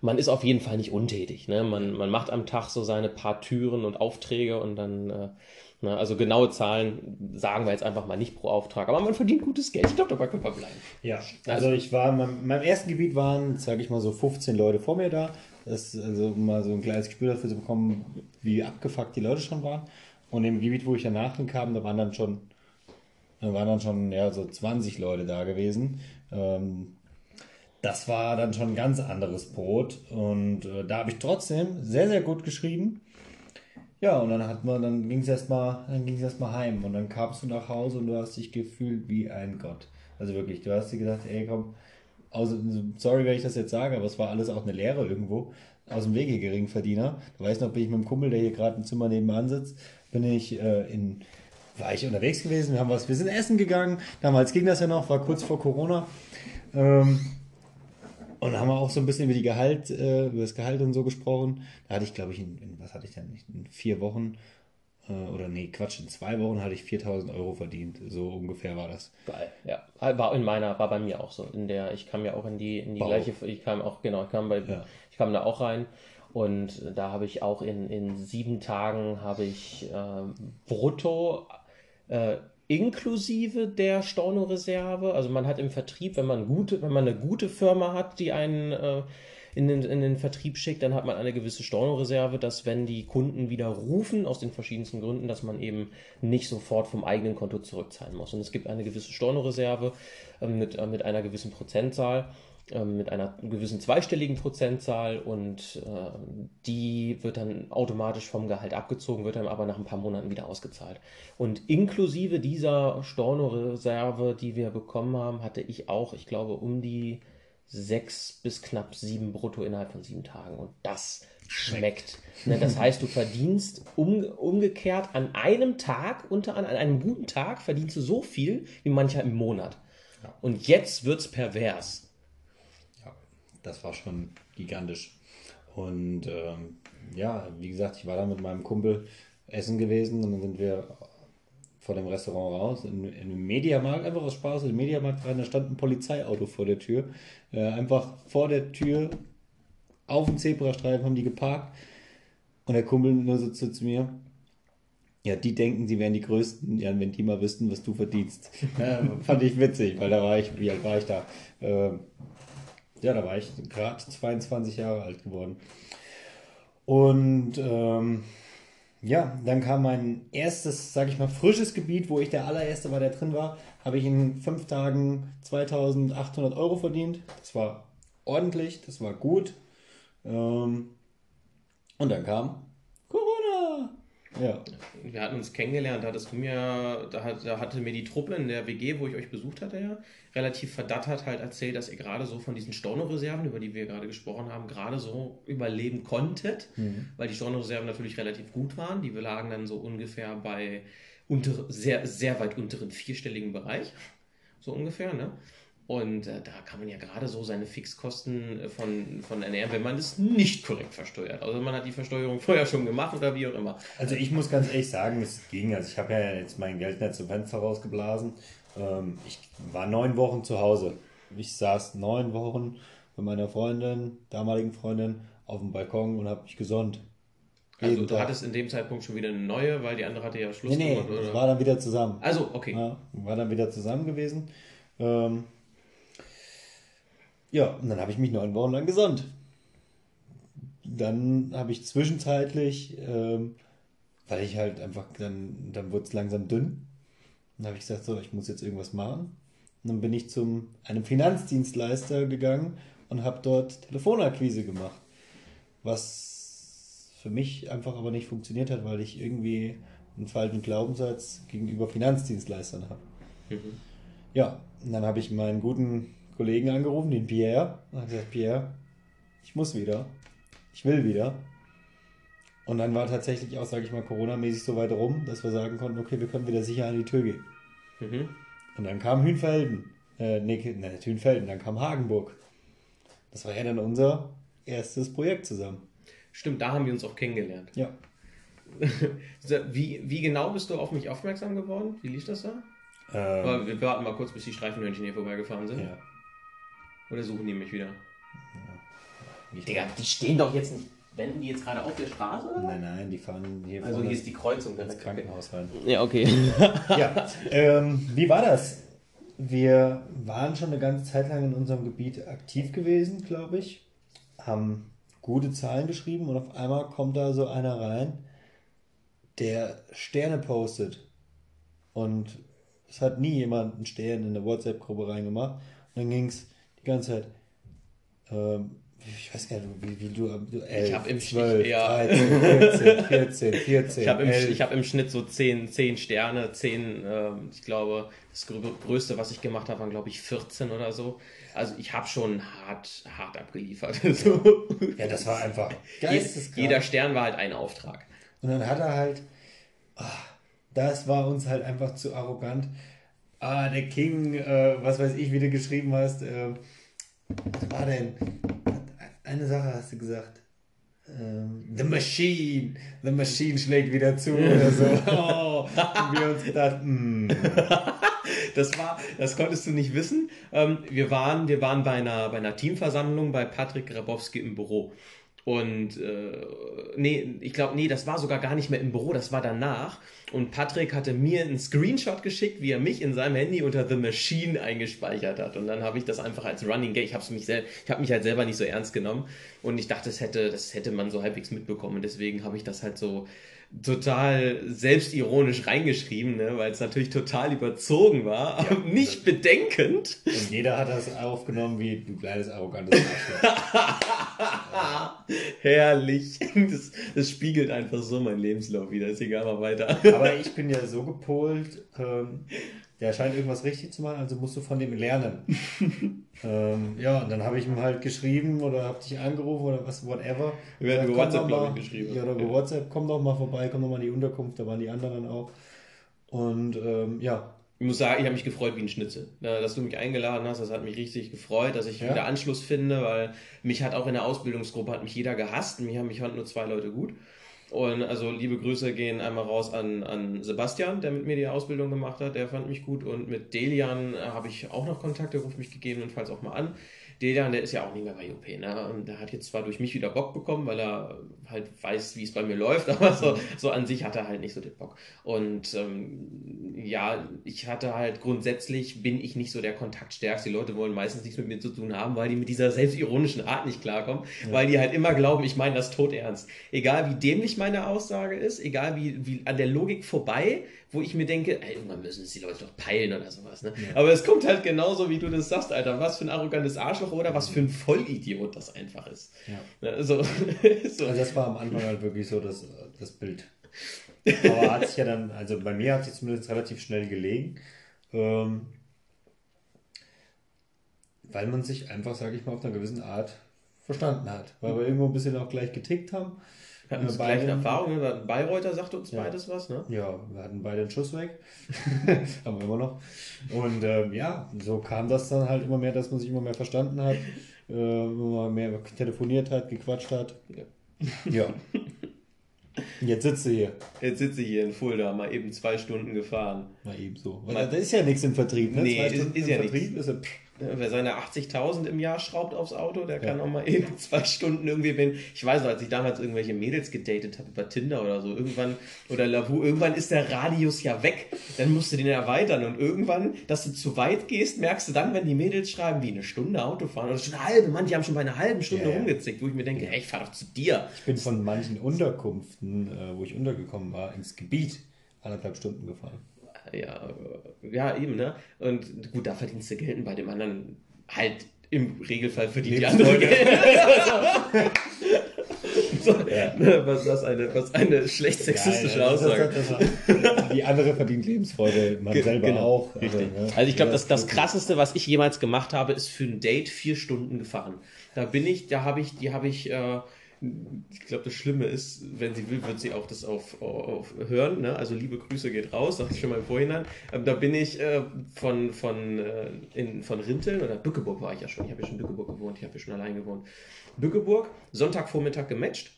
Speaker 1: man ist auf jeden Fall nicht untätig. Ne? Man, man macht am Tag so seine paar Türen und Aufträge und dann, äh, ne? also genaue Zahlen sagen wir jetzt einfach mal nicht pro Auftrag, aber man verdient gutes Geld. Ich glaube, dabei können wir bleiben.
Speaker 2: Ja, also ich war, in meinem ersten Gebiet waren, sage ich mal, so 15 Leute vor mir da. Das, also um mal so ein kleines Gespür dafür zu bekommen, wie abgefuckt die Leute schon waren. Und im Gebiet, wo ich danach hinkam, da waren dann schon, da waren dann schon ja, so 20 Leute da gewesen. Ähm, das war dann schon ein ganz anderes Brot. Und äh, da habe ich trotzdem sehr, sehr gut geschrieben. Ja, und dann hat man, dann ging es erstmal, dann ging es erstmal heim und dann kamst du nach Hause und du hast dich gefühlt wie ein Gott. Also wirklich, du hast dir gedacht, ey komm, also, sorry, wenn ich das jetzt sage, aber es war alles auch eine Lehre irgendwo. Aus dem Wege Geringverdiener. Du weißt noch, bin ich mit dem Kumpel, der hier gerade im Zimmer nebenan sitzt, bin ich äh, in, war ich unterwegs gewesen, wir haben was, wir sind essen gegangen. Damals ging das ja noch, war kurz vor Corona. Ähm, und haben wir auch so ein bisschen über die Gehalt, äh, über das Gehalt und so gesprochen. Da hatte ich, glaube ich, in, in, was hatte ich denn? In vier Wochen äh, oder nee, Quatsch, in zwei Wochen hatte ich 4000 Euro verdient. So ungefähr war das.
Speaker 1: Geil, ja. War in meiner, war bei mir auch so. In der, ich kam ja auch in die, in die gleiche, ich kam auch, genau, ich kam bei, ja. ich kam da auch rein. Und da habe ich auch in, in sieben Tagen habe ich äh, brutto äh, inklusive der Stornoreserve. Also man hat im Vertrieb, wenn man gute, wenn man eine gute Firma hat, die einen äh, in den, in den Vertrieb schickt, dann hat man eine gewisse Stornoreserve, dass wenn die Kunden wieder rufen, aus den verschiedensten Gründen, dass man eben nicht sofort vom eigenen Konto zurückzahlen muss. Und es gibt eine gewisse Stornoreserve äh, mit, äh, mit einer gewissen Prozentzahl mit einer gewissen zweistelligen Prozentzahl und äh, die wird dann automatisch vom Gehalt abgezogen, wird dann aber nach ein paar Monaten wieder ausgezahlt. Und inklusive dieser Stornoreserve, die wir bekommen haben, hatte ich auch, ich glaube, um die sechs bis knapp sieben brutto innerhalb von sieben Tagen. Und das schmeckt. Ne, das heißt, du verdienst um, umgekehrt an einem Tag, unter an, an einem guten Tag, verdienst du so viel wie mancher im Monat.
Speaker 2: Ja.
Speaker 1: Und jetzt wird's pervers.
Speaker 2: Das war schon gigantisch. Und ähm, ja, wie gesagt, ich war da mit meinem Kumpel essen gewesen und dann sind wir vor dem Restaurant raus, in, in den Mediamarkt, einfach aus Spaß, in den Mediamarkt rein, da stand ein Polizeiauto vor der Tür. Äh, einfach vor der Tür auf dem Zebrastreifen haben die geparkt und der Kumpel nur so zu, zu mir, ja, die denken, sie wären die Größten, ja, wenn die mal wüssten, was du verdienst. Ja, fand ich witzig, weil da war ich, wie alt war ich da? Äh, ja, da war ich gerade 22 Jahre alt geworden. Und ähm, ja, dann kam mein erstes, sag ich mal, frisches Gebiet, wo ich der allererste war, der drin war. Habe ich in fünf Tagen 2800 Euro verdient. Das war ordentlich, das war gut. Ähm, und dann kam. Ja.
Speaker 1: Wir hatten uns kennengelernt, da hattest du mir, da, hat, da hatte mir die Truppe in der WG, wo ich euch besucht hatte, ja, relativ verdattert halt erzählt, dass ihr gerade so von diesen Stornoreserven, über die wir gerade gesprochen haben, gerade so überleben konntet,
Speaker 2: Mhm.
Speaker 1: weil die Stornoreserven natürlich relativ gut waren. Die lagen dann so ungefähr bei unter, sehr, sehr weit unteren vierstelligen Bereich. So ungefähr, ne? Und äh, da kann man ja gerade so seine Fixkosten äh, von, von ernähren, wenn man das nicht korrekt versteuert. Also man hat die Versteuerung vorher schon gemacht oder wie auch immer.
Speaker 2: Also ich muss ganz ehrlich sagen, es ging. Also ich habe ja jetzt mein Geld nicht zum Fenster rausgeblasen. Ähm, ich war neun Wochen zu Hause. Ich saß neun Wochen mit meiner Freundin, damaligen Freundin, auf dem Balkon und habe mich gesonnt.
Speaker 1: Also du hattest in dem Zeitpunkt schon wieder eine neue, weil die andere hatte ja Schluss
Speaker 2: Nee, nee,
Speaker 1: gemacht, oder?
Speaker 2: war dann wieder zusammen.
Speaker 1: Also, okay.
Speaker 2: Ja, war dann wieder zusammen gewesen. Ähm, ja, und dann habe ich mich neun Wochen lang gesonnt. Dann habe ich zwischenzeitlich, ähm, weil ich halt einfach, dann, dann wurde es langsam dünn. Dann habe ich gesagt, so, ich muss jetzt irgendwas machen. Und dann bin ich zum einem Finanzdienstleister gegangen und habe dort Telefonakquise gemacht. Was für mich einfach aber nicht funktioniert hat, weil ich irgendwie einen falschen Glaubenssatz gegenüber Finanzdienstleistern habe.
Speaker 1: Mhm.
Speaker 2: Ja, und dann habe ich meinen guten Kollegen angerufen, den Pierre, und habe gesagt, Pierre, ich muss wieder, ich will wieder. Und dann war tatsächlich auch, sage ich mal, Corona-mäßig so weit rum, dass wir sagen konnten, okay, wir können wieder sicher an die Tür gehen.
Speaker 1: Mhm.
Speaker 2: Und dann kam Hünfelden, äh, nee, nee, nicht Hünfelden, dann kam Hagenburg. Das war ja dann unser erstes Projekt zusammen.
Speaker 1: Stimmt, da haben wir uns auch kennengelernt.
Speaker 2: Ja.
Speaker 1: Wie, wie genau bist du auf mich aufmerksam geworden? Wie lief das da?
Speaker 2: Ähm,
Speaker 1: wir warten mal kurz, bis die Streifenhörnchen hier vorbeigefahren sind.
Speaker 2: ja.
Speaker 1: Oder suchen die mich wieder?
Speaker 2: Ich-
Speaker 1: Digga, die stehen doch jetzt nicht. Wenden die jetzt gerade auf der Straße? Oder?
Speaker 2: Nein, nein, die fahren hier
Speaker 1: Also
Speaker 2: vorne
Speaker 1: hier ist die Kreuzung.
Speaker 2: ins Krankenhaus rein.
Speaker 1: Ja, okay.
Speaker 2: Ja, ähm, wie war das? Wir waren schon eine ganze Zeit lang in unserem Gebiet aktiv gewesen, glaube ich, haben gute Zahlen geschrieben und auf einmal kommt da so einer rein, der Sterne postet. Und es hat nie jemand einen Stern in eine WhatsApp-Gruppe reingemacht. Und dann ging es die ganze Zeit, ähm, ich weiß gar nicht, wie, wie du, du 11,
Speaker 1: hab im
Speaker 2: 12,
Speaker 1: Schnitt eher-
Speaker 2: 13, 14, 14, 14,
Speaker 1: Ich habe im,
Speaker 2: 11.
Speaker 1: ich hab im Schnitt so 10, 10 Sterne, 10, ähm, ich glaube, das grö- Größte, was ich gemacht habe, waren, glaube ich, 14 oder so. Also ich habe schon hart, hart abgeliefert. so.
Speaker 2: Ja, das war einfach geisteskrank.
Speaker 1: Jeder Stern war halt ein Auftrag.
Speaker 2: Und dann hat er halt, ah, das war uns halt einfach zu arrogant. Ah, der King, äh, was weiß ich, wie du geschrieben hast. Äh, was war denn? Eine Sache hast du gesagt. Ähm, the Machine. The Machine schlägt wieder zu oder so. Oh, und wir uns gedacht, mm,
Speaker 1: Das war, das konntest du nicht wissen. Ähm, wir waren, wir waren bei einer, bei einer Teamversammlung bei Patrick Grabowski im Büro. Und äh, nee, ich glaube, nee, das war sogar gar nicht mehr im Büro, das war danach. Und Patrick hatte mir einen Screenshot geschickt, wie er mich in seinem Handy unter The Machine eingespeichert hat. Und dann habe ich das einfach als Running Gag. Ich habe mich, sel ich hab mich halt selber nicht so ernst genommen. Und ich dachte, das hätte, das hätte man so halbwegs mitbekommen. deswegen habe ich das halt so total selbstironisch reingeschrieben, ne? weil es natürlich total überzogen war, ja, aber nicht bedenkend.
Speaker 2: Und jeder hat das aufgenommen wie du kleines arrogantes Arschloch.
Speaker 1: Herrlich. Das, das, spiegelt einfach so mein Lebenslauf wieder. Ist egal, mal weiter.
Speaker 2: Aber ich bin ja so gepolt, ähm, der scheint irgendwas richtig zu machen, also musst du von dem lernen. ähm, ja, und dann habe ich ihm halt geschrieben oder habe dich angerufen oder was, whatever.
Speaker 1: Wir werden über WhatsApp, glaube ich, geschrieben.
Speaker 2: Ja, oder über ja. WhatsApp, komm doch mal vorbei, komm doch mal in die Unterkunft, da waren die anderen auch. Und ähm, ja.
Speaker 1: Ich muss sagen, ich habe mich gefreut wie ein Schnitzel. Dass du mich eingeladen hast, das hat mich richtig gefreut, dass ich ja. wieder Anschluss finde, weil mich hat auch in der Ausbildungsgruppe hat mich jeder gehasst. Mich haben mich halt nur zwei Leute gut. Und also liebe Grüße gehen einmal raus an, an Sebastian, der mit mir die Ausbildung gemacht hat. Der fand mich gut. Und mit Delian habe ich auch noch Kontakt. Der ruft mich gegebenenfalls auch mal an. Dejan, der ist ja auch nicht mehr bei UP, ne? Und der hat jetzt zwar durch mich wieder Bock bekommen, weil er halt weiß, wie es bei mir läuft, aber so, so an sich hat er halt nicht so den Bock. Und ähm, ja, ich hatte halt grundsätzlich bin ich nicht so der Kontaktstärkste. Die Leute wollen meistens nichts mit mir zu tun haben, weil die mit dieser selbstironischen Art nicht klarkommen, ja. weil die halt immer glauben, ich meine das tot ernst. Egal wie dämlich meine Aussage ist, egal wie, wie an der Logik vorbei, wo ich mir denke, ey, irgendwann müssen es die Leute doch peilen oder sowas. Ne? Ja. Aber es kommt halt genauso, wie du das sagst, Alter. Was für ein arrogantes Arschloch oder was für ein Vollidiot das einfach ist. Ja.
Speaker 2: Also, so. also das war am Anfang halt wirklich so das, das Bild. Aber hat sich ja dann, also bei mir hat sich zumindest relativ schnell gelegen. Ähm, weil man sich einfach, sage ich mal, auf einer gewissen Art verstanden hat. Weil wir irgendwo ein bisschen auch gleich getickt haben.
Speaker 1: Wir hatten ja, gleiche Erfahrungen. Ne? Bayreuther sagte uns ja. beides was, ne?
Speaker 2: Ja, wir hatten beide einen Schuss weg. Haben wir immer noch. Und ähm, ja, so kam das dann halt immer mehr, dass man sich immer mehr verstanden hat, äh, immer mehr telefoniert hat, gequatscht hat. Ja. ja. Jetzt sitzt du hier.
Speaker 1: Jetzt sitze ich hier in Fulda, mal eben zwei Stunden gefahren.
Speaker 2: Mal eben so. Weil da ist ja nichts im Vertrieb,
Speaker 1: ne? Nee, ist, ist ja Vertrieb nichts. Ist ja, Wer seine 80.000 im Jahr schraubt aufs Auto, der kann ja. auch mal eben zwei Stunden irgendwie, wenn, ich weiß noch, als ich damals irgendwelche Mädels gedatet habe über Tinder oder so, irgendwann, oder Lavu, irgendwann ist der Radius ja weg, dann musst du den erweitern. Und irgendwann, dass du zu weit gehst, merkst du dann, wenn die Mädels schreiben, wie eine Stunde Auto fahren oder schon eine halbe, Mann, die haben schon bei einer halben Stunde ja, rumgezickt, wo ich mir denke, hey, ich fahr doch zu dir.
Speaker 2: Ich bin von manchen Unterkünften, äh, wo ich untergekommen war, ins Gebiet anderthalb Stunden gefahren
Speaker 1: ja, ja, eben, ne? Und gut, da verdienst du Geld und bei dem anderen halt im Regelfall verdient die andere Geld. so, ja. was, was, eine, was eine schlecht sexistische ja, ja, Aussage. Das,
Speaker 2: das, die andere verdient Lebensfreude, man Ge selber genau, auch.
Speaker 1: Also, richtig. Also, also ich glaube, das, das krasseste, was ich jemals gemacht habe, ist für ein Date vier Stunden gefahren. Da bin ich, da habe ich, die habe ich äh, ich glaube, das Schlimme ist, wenn sie will, wird sie auch das auf, auf hören. Ne? Also liebe Grüße geht raus, sag ich schon mal im Vorhinein. Ähm, da bin ich äh, von, von, äh, in, von Rinteln oder Bückeburg war ich ja schon. Ich habe ja schon in Bückeburg gewohnt, ich habe ja schon allein gewohnt. Bückeburg, Sonntagvormittag gematcht.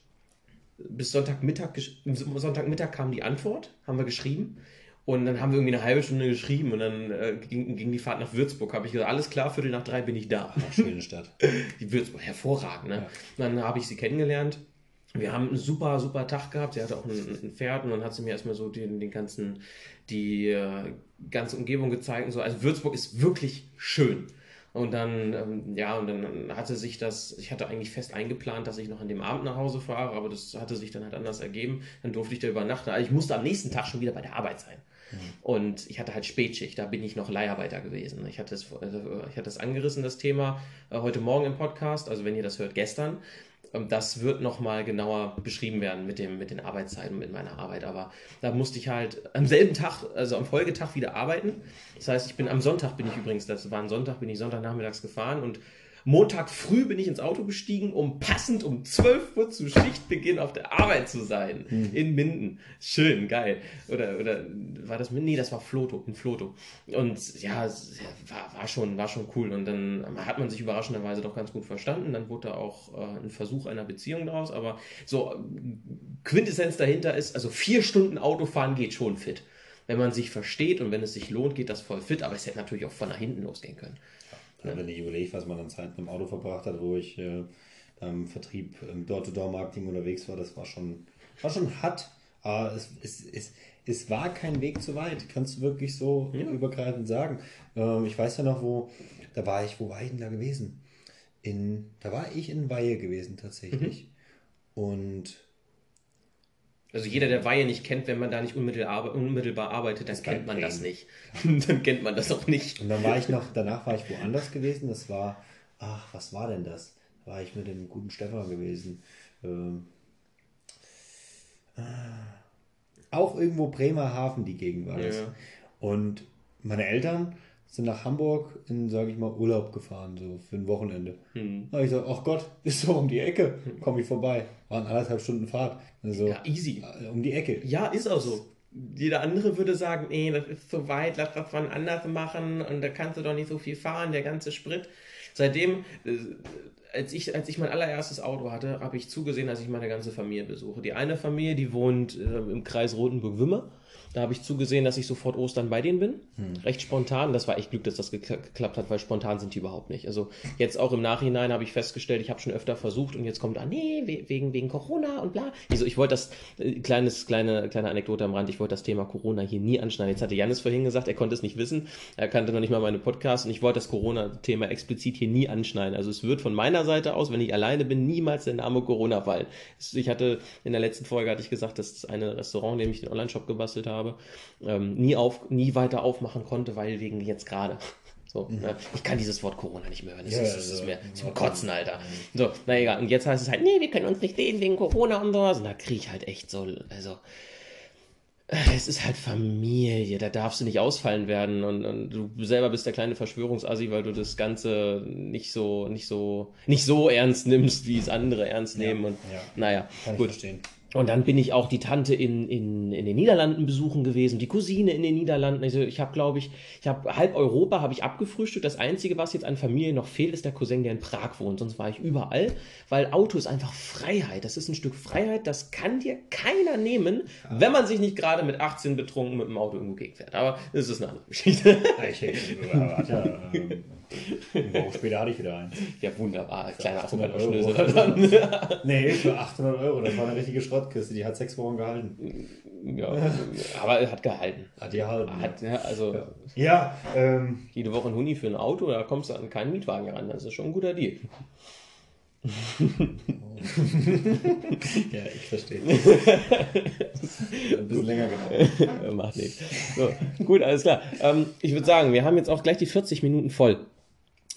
Speaker 1: Bis Sonntagmittag, Sonntagmittag kam die Antwort, haben wir geschrieben. Und dann haben wir irgendwie eine halbe Stunde geschrieben und dann äh, ging, ging, die Fahrt nach Würzburg. Habe ich gesagt, alles klar, Viertel nach drei bin ich da.
Speaker 2: Ach, schöne Stadt.
Speaker 1: Die Würzburg, hervorragend. Ne? Ja. Dann habe ich sie kennengelernt. Wir haben einen super, super Tag gehabt. Sie hatte auch ein, ein Pferd und dann hat sie mir erstmal so den, den ganzen, die äh, ganze Umgebung gezeigt und so. Also Würzburg ist wirklich schön. Und dann, ähm, ja, und dann hatte sich das, ich hatte eigentlich fest eingeplant, dass ich noch an dem Abend nach Hause fahre, aber das hatte sich dann halt anders ergeben. Dann durfte ich da übernachten. Also ich musste am nächsten Tag schon wieder bei der Arbeit sein. Und ich hatte halt Spätschicht, da bin ich noch Leiharbeiter gewesen. Ich hatte es, also, ich hatte es angerissen, das Thema, äh, heute Morgen im Podcast, also wenn ihr das hört, gestern. Ähm, das wird nochmal genauer beschrieben werden mit, dem, mit den Arbeitszeiten, mit meiner Arbeit. Aber da musste ich halt am selben Tag, also am Folgetag wieder arbeiten. Das heißt, ich bin am Sonntag bin ich übrigens, das war ein Sonntag, bin ich Sonntagnachmittags gefahren und Montag früh bin ich ins Auto gestiegen, um passend um 12 Uhr zu Schichtbeginn auf der Arbeit zu sein. Hm. In Minden. Schön, geil. Oder, oder war das Minden? Nee, das war Floto, in Floto. Und ja, war, war, schon, war schon cool. Und dann hat man sich überraschenderweise doch ganz gut verstanden. Dann wurde da auch äh, ein Versuch einer Beziehung daraus. Aber so Quintessenz dahinter ist, also vier Stunden Autofahren geht schon fit. Wenn man sich versteht und wenn es sich lohnt, geht das voll fit. Aber es hätte natürlich auch von nach hinten losgehen können.
Speaker 2: Ja. Wenn ich überlege, was man an Zeit im Auto verbracht hat, wo ich äh, ähm, Vertrieb, im Door-to-Door-Marketing unterwegs war, das war schon, war schon hart. Aber es, es, es, es war kein Weg zu weit, kannst du wirklich so ja. übergreifend sagen. Ähm, ich weiß ja noch, wo, da war ich, wo war ich denn da gewesen? In, da war ich in Weihe gewesen tatsächlich. Mhm. Und
Speaker 1: also jeder, der Weihe nicht kennt, wenn man da nicht unmittelbar, unmittelbar arbeitet, dann kennt man das nicht. dann kennt man das auch nicht.
Speaker 2: Und dann war ich noch, danach war ich woanders gewesen. Das war, ach, was war denn das? Da war ich mit dem guten Stefan gewesen. Ähm, äh, auch irgendwo Bremerhaven die Gegend war das. Ja. Und meine Eltern sind nach Hamburg in, sage ich mal, Urlaub gefahren, so für ein Wochenende. Mhm. Da habe ich gesagt, ach Gott, ist so um die Ecke, komme ich vorbei. Waren anderthalb Stunden Fahrt. Also,
Speaker 1: ja, easy.
Speaker 2: Äh, um die Ecke.
Speaker 1: Ja, ist auch so. Jeder andere würde sagen, nee, das ist zu weit, lass das wann anders machen und da kannst du doch nicht so viel fahren, der ganze Sprit. Seitdem, äh, als ich, als ich mein allererstes Auto hatte, habe ich zugesehen, dass ich meine ganze Familie besuche. Die eine Familie, die wohnt äh, im Kreis Rotenburg-Wimmer. Da habe ich zugesehen, dass ich sofort Ostern bei denen bin. Hm. Recht spontan. Das war echt Glück, dass das geklappt hat, weil spontan sind die überhaupt nicht. Also jetzt auch im Nachhinein habe ich festgestellt, ich habe schon öfter versucht und jetzt kommt, ah nee, wegen, wegen Corona und bla. Also ich wollte das, äh, kleines, kleine, kleine Anekdote am Rand, ich wollte das Thema Corona hier nie anschneiden. Jetzt hatte Janis vorhin gesagt, er konnte es nicht wissen. Er kannte noch nicht mal meine Podcasts und ich wollte das Corona-Thema explizit hier nie anschneiden. Also es wird von meiner Seite aus, wenn ich alleine bin, niemals der Name Corona fallen. Ich hatte, in der letzten Folge hatte ich gesagt, dass das eine Restaurant, in dem ich den Online-Shop gebastelt habe, habe, ähm, nie, auf, nie weiter aufmachen konnte, weil wegen jetzt gerade. So, mhm. ne? Ich kann dieses Wort Corona nicht mehr hören. Das, ja, ist, das ist, mir zum Kotzen, Alter. So, na egal. Und jetzt heißt es halt, nee, wir können uns nicht sehen wegen Corona und sowas. Und da kriege ich halt echt so, also, äh, es ist halt Familie, da darfst du nicht ausfallen werden und, und, du selber bist der kleine Verschwörungsassi, weil du das Ganze nicht so, nicht so, nicht so ernst nimmst, wie es andere ernst nehmen. Ja, und ja. naja, Kann gut. Ich verstehen. Und dann bin ich auch die Tante in, in, in den Niederlanden besuchen gewesen, die Cousine in den Niederlanden. Also ich habe, glaube ich, ich habe halb Europa habe ich abgefrühstückt. Das Einzige, was jetzt an Familie noch fehlt, ist der Cousin, der in Prag wohnt. Sonst war ich überall, weil Auto ist einfach Freiheit. Das ist ein Stück Freiheit, das kann dir keiner nehmen, ja. wenn man sich nicht gerade mit 18 betrunken mit dem Auto irgendwo gegenfährt. Aber das ist eine andere Geschichte. Ich, ich, ja,
Speaker 2: ähm, eine Woche später hatte ich wieder eins.
Speaker 1: Ja, wunderbar. Kleiner
Speaker 2: 800 Euro. nee, für 800 Euro. Das war eine richtige Schrottkiste. Die hat sechs Wochen gehalten.
Speaker 1: Ja, aber er hat gehalten.
Speaker 2: Hat gehalten.
Speaker 1: Hat, ja, also
Speaker 2: ja, ähm,
Speaker 1: jede Woche ein Huni für ein Auto, da kommst du an keinen Mietwagen ran. Das ist schon ein guter Deal.
Speaker 2: ja, ich verstehe. ein bisschen länger
Speaker 1: genau. Macht nichts. So, gut, alles klar. Ähm, ich würde sagen, wir haben jetzt auch gleich die 40 Minuten voll.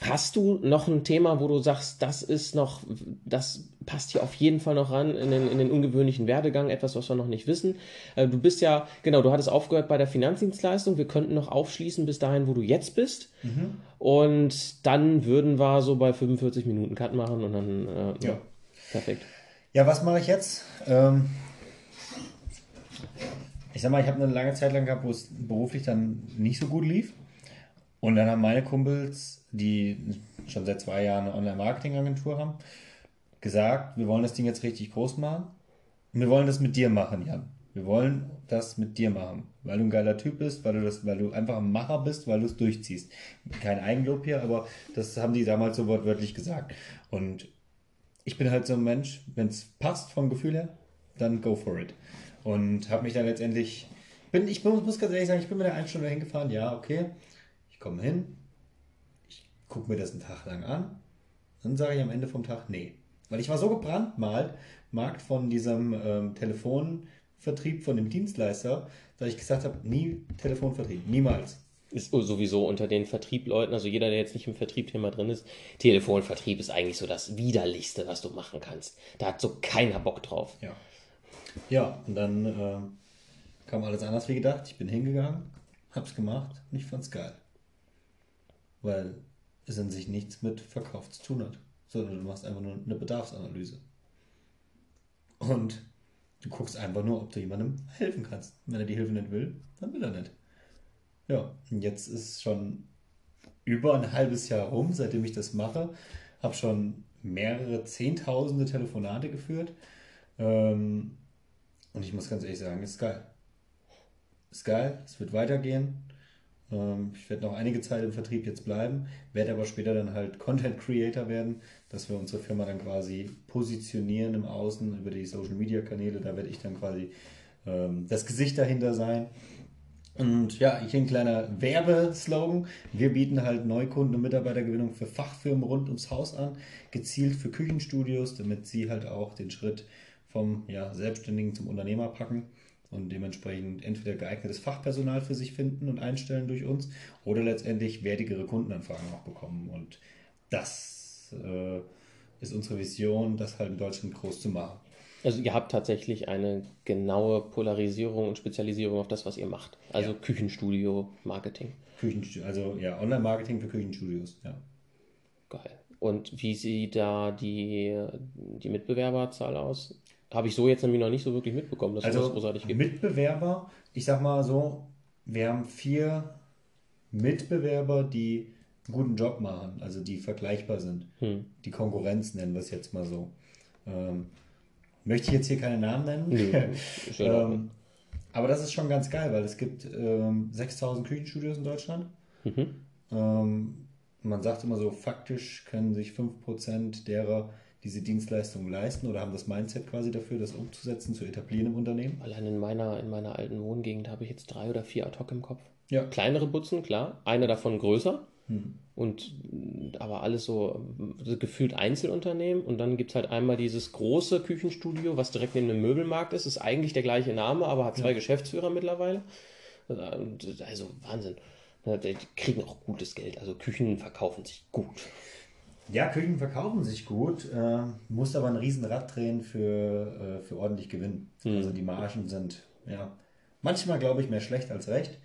Speaker 1: Hast du noch ein Thema, wo du sagst, das ist noch, das passt hier auf jeden Fall noch ran in den, in den ungewöhnlichen Werdegang, etwas, was wir noch nicht wissen? Äh, du bist ja, genau, du hattest aufgehört bei der Finanzdienstleistung. Wir könnten noch aufschließen bis dahin, wo du jetzt bist. Mhm. Und dann würden wir so bei 45 Minuten Cut machen und dann, äh, ja. Perfekt.
Speaker 2: Ja, was mache ich jetzt? Ähm, ich sag mal, ich habe eine lange Zeit lang gehabt, wo es beruflich dann nicht so gut lief. Und dann haben meine Kumpels die schon seit zwei Jahren eine Online-Marketing-Agentur haben, gesagt, wir wollen das Ding jetzt richtig groß machen. Und wir wollen das mit dir machen, Jan. Wir wollen das mit dir machen, weil du ein geiler Typ bist, weil du das, weil du einfach ein Macher bist, weil du es durchziehst. Kein Eigenlob hier, aber das haben die damals so wortwörtlich gesagt. Und ich bin halt so ein Mensch, wenn es passt vom Gefühl her, dann go for it. Und habe mich dann letztendlich, bin, ich muss ganz ehrlich sagen, ich bin mit der Einstunde hingefahren, ja, okay, ich komme hin, gucke mir das einen Tag lang an, dann sage ich am Ende vom Tag, nee. Weil ich war so gebrandmalt, Markt von diesem ähm, Telefonvertrieb von dem Dienstleister, dass ich gesagt habe, nie Telefonvertrieb, niemals.
Speaker 1: Ist sowieso unter den Vertriebleuten, also jeder, der jetzt nicht im Vertriebthema drin ist, Telefonvertrieb ist eigentlich so das Widerlichste, was du machen kannst. Da hat so keiner Bock drauf.
Speaker 2: Ja. Ja, und dann äh, kam alles anders wie gedacht. Ich bin hingegangen, hab's gemacht und ich fand's geil. Weil es an sich nichts mit Verkauf zu tun hat, sondern du machst einfach nur eine Bedarfsanalyse. Und du guckst einfach nur, ob du jemandem helfen kannst. Wenn er die Hilfe nicht will, dann will er nicht. Ja, und jetzt ist schon über ein halbes Jahr rum, seitdem ich das mache. Habe schon mehrere Zehntausende Telefonate geführt. Ähm, und ich muss ganz ehrlich sagen, ist geil. Ist geil, es wird weitergehen. Ähm, ich werde noch einige Zeit im Vertrieb jetzt bleiben, werde aber später dann halt Content Creator werden, dass wir unsere Firma dann quasi positionieren im Außen über die Social Media Kanäle. Da werde ich dann quasi ähm, das Gesicht dahinter sein. Und ja, hier ein kleiner Werbeslogan. Wir bieten halt Neukunden- und Mitarbeitergewinnung für Fachfirmen rund ums Haus an, gezielt für Küchenstudios, damit sie halt auch den Schritt vom ja, Selbstständigen zum Unternehmer packen und dementsprechend entweder geeignetes Fachpersonal für sich finden und einstellen durch uns oder letztendlich wertigere Kundenanfragen auch bekommen. Und das äh, ist unsere Vision, das halt in Deutschland groß zu machen.
Speaker 1: Also ihr habt tatsächlich eine genaue Polarisierung und Spezialisierung auf das, was ihr macht. Also ja. Küchenstudio, Marketing.
Speaker 2: Küchenstudio, also ja, Online-Marketing für Küchenstudios, ja.
Speaker 1: Geil. Und wie sieht da die, die Mitbewerberzahl aus? Habe ich so jetzt nämlich noch nicht so wirklich mitbekommen, dass
Speaker 2: also, es großartig gibt. Mitbewerber, ich sag mal so, wir haben vier Mitbewerber, die einen guten Job machen, also die vergleichbar sind. Hm. Die Konkurrenz nennen wir es jetzt mal so. Ähm, Möchte ich jetzt hier keine Namen nennen. Nee, ähm, aber das ist schon ganz geil, weil es gibt ähm, 6000 Küchenstudios in Deutschland. Mhm. Ähm, man sagt immer so, faktisch können sich 5% derer diese Dienstleistungen leisten oder haben das Mindset quasi dafür, das umzusetzen, zu etablieren im Unternehmen.
Speaker 1: Allein in meiner, in meiner alten Wohngegend habe ich jetzt drei oder vier ad hoc im Kopf. Ja. Kleinere Butzen, klar. Eine davon größer. Hm. Und aber alles so gefühlt Einzelunternehmen. Und dann gibt es halt einmal dieses große Küchenstudio, was direkt neben dem Möbelmarkt ist. Ist eigentlich der gleiche Name, aber hat zwei ja. Geschäftsführer mittlerweile. Also Wahnsinn. Die kriegen auch gutes Geld. Also Küchen verkaufen sich gut.
Speaker 2: Ja, Küchen verkaufen sich gut, äh, muss aber ein Riesenrad drehen für, äh, für ordentlich Gewinn. Mhm. Also die Margen sind ja manchmal, glaube ich, mehr schlecht als recht.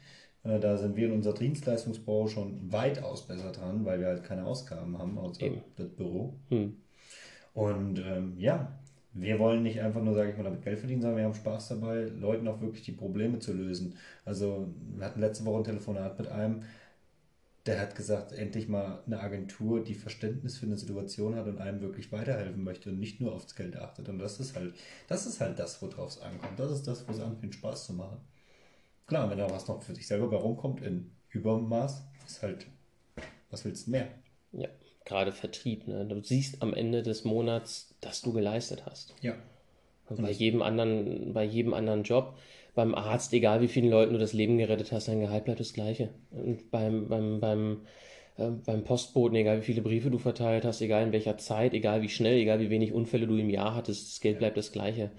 Speaker 2: Äh, da sind wir in unserer Dienstleistungsbau schon weitaus besser dran, weil wir halt keine Ausgaben haben außer Eben. das Büro. Hm. Und ähm, ja, wir wollen nicht einfach nur, sage ich mal, damit Geld verdienen, sondern wir haben Spaß dabei, Leuten auch wirklich die Probleme zu lösen. Also wir hatten letzte Woche ein Telefonat mit einem, der hat gesagt, endlich mal eine Agentur, die Verständnis für eine Situation hat und einem wirklich weiterhelfen möchte und nicht nur aufs Geld achtet. Und das ist halt, das ist halt das, worauf es ankommt. Das ist das, wo es anfängt, Spaß zu machen. Klar, wenn da was noch für dich selber bei rumkommt in Übermaß, ist halt, was willst du mehr?
Speaker 1: Ja, gerade Vertrieb, ne? Du siehst am Ende des Monats, dass du geleistet hast. Ja. Und bei jedem anderen, bei jedem anderen Job, beim Arzt, egal wie vielen Leuten du das Leben gerettet hast, dein Gehalt bleibt das gleiche. Und beim, beim, beim, äh, beim Postboten, egal wie viele Briefe du verteilt hast, egal in welcher Zeit, egal wie schnell, egal wie wenig Unfälle du im Jahr hattest, das Geld bleibt das gleiche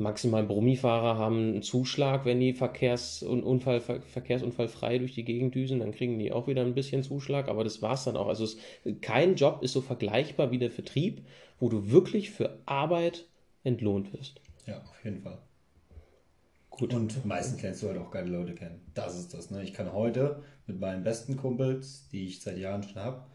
Speaker 1: maximal Brummifahrer haben einen Zuschlag, wenn die Verkehrs- und Unfall, verkehrsunfallfrei durch die Gegend düsen, dann kriegen die auch wieder ein bisschen Zuschlag, aber das war es dann auch. Also es, kein Job ist so vergleichbar wie der Vertrieb, wo du wirklich für Arbeit entlohnt wirst.
Speaker 2: Ja, auf jeden Fall. Gut. Und meistens lernst du halt auch geile Leute kennen. Das ist das. Ne? Ich kann heute mit meinen besten Kumpels, die ich seit Jahren schon habe,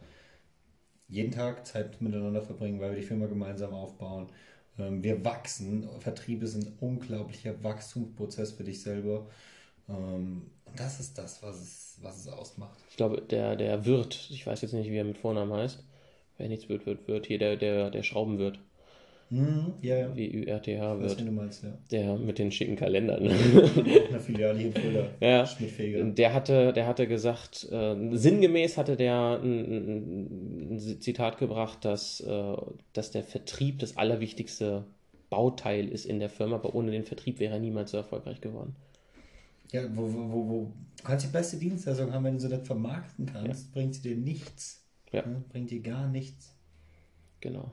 Speaker 2: jeden Tag Zeit miteinander verbringen, weil wir die Firma gemeinsam aufbauen ähm, wir wachsen. Vertrieb ist ein unglaublicher Wachstumsprozess für dich selber. Ähm, und das ist das, was es, was es ausmacht.
Speaker 1: Ich glaube, der, der Wirt, ich weiß jetzt nicht, wie er mit Vornamen heißt, wer nichts wird, wird, wird, hier der, der, der Schraubenwirt. Mhm, ja, ja. Wie URTH wird. du meinst, ja. Der mit den schicken Kalendern. Auch eine Filiale hier in Fulda. Ja. Der hatte, der hatte gesagt, äh, sinngemäß hatte der ein, ein, Zitat gebracht, dass, äh, dass der Vertrieb das allerwichtigste Bauteil ist in der Firma, aber ohne den Vertrieb wäre er niemals so erfolgreich geworden.
Speaker 2: Ja, wo, wo, wo, wo du kannst die beste Dienstleistung haben, wenn du sie nicht vermarkten kannst, ja. bringt sie dir nichts. Ja. ja. Bringt dir gar nichts.
Speaker 1: Genau.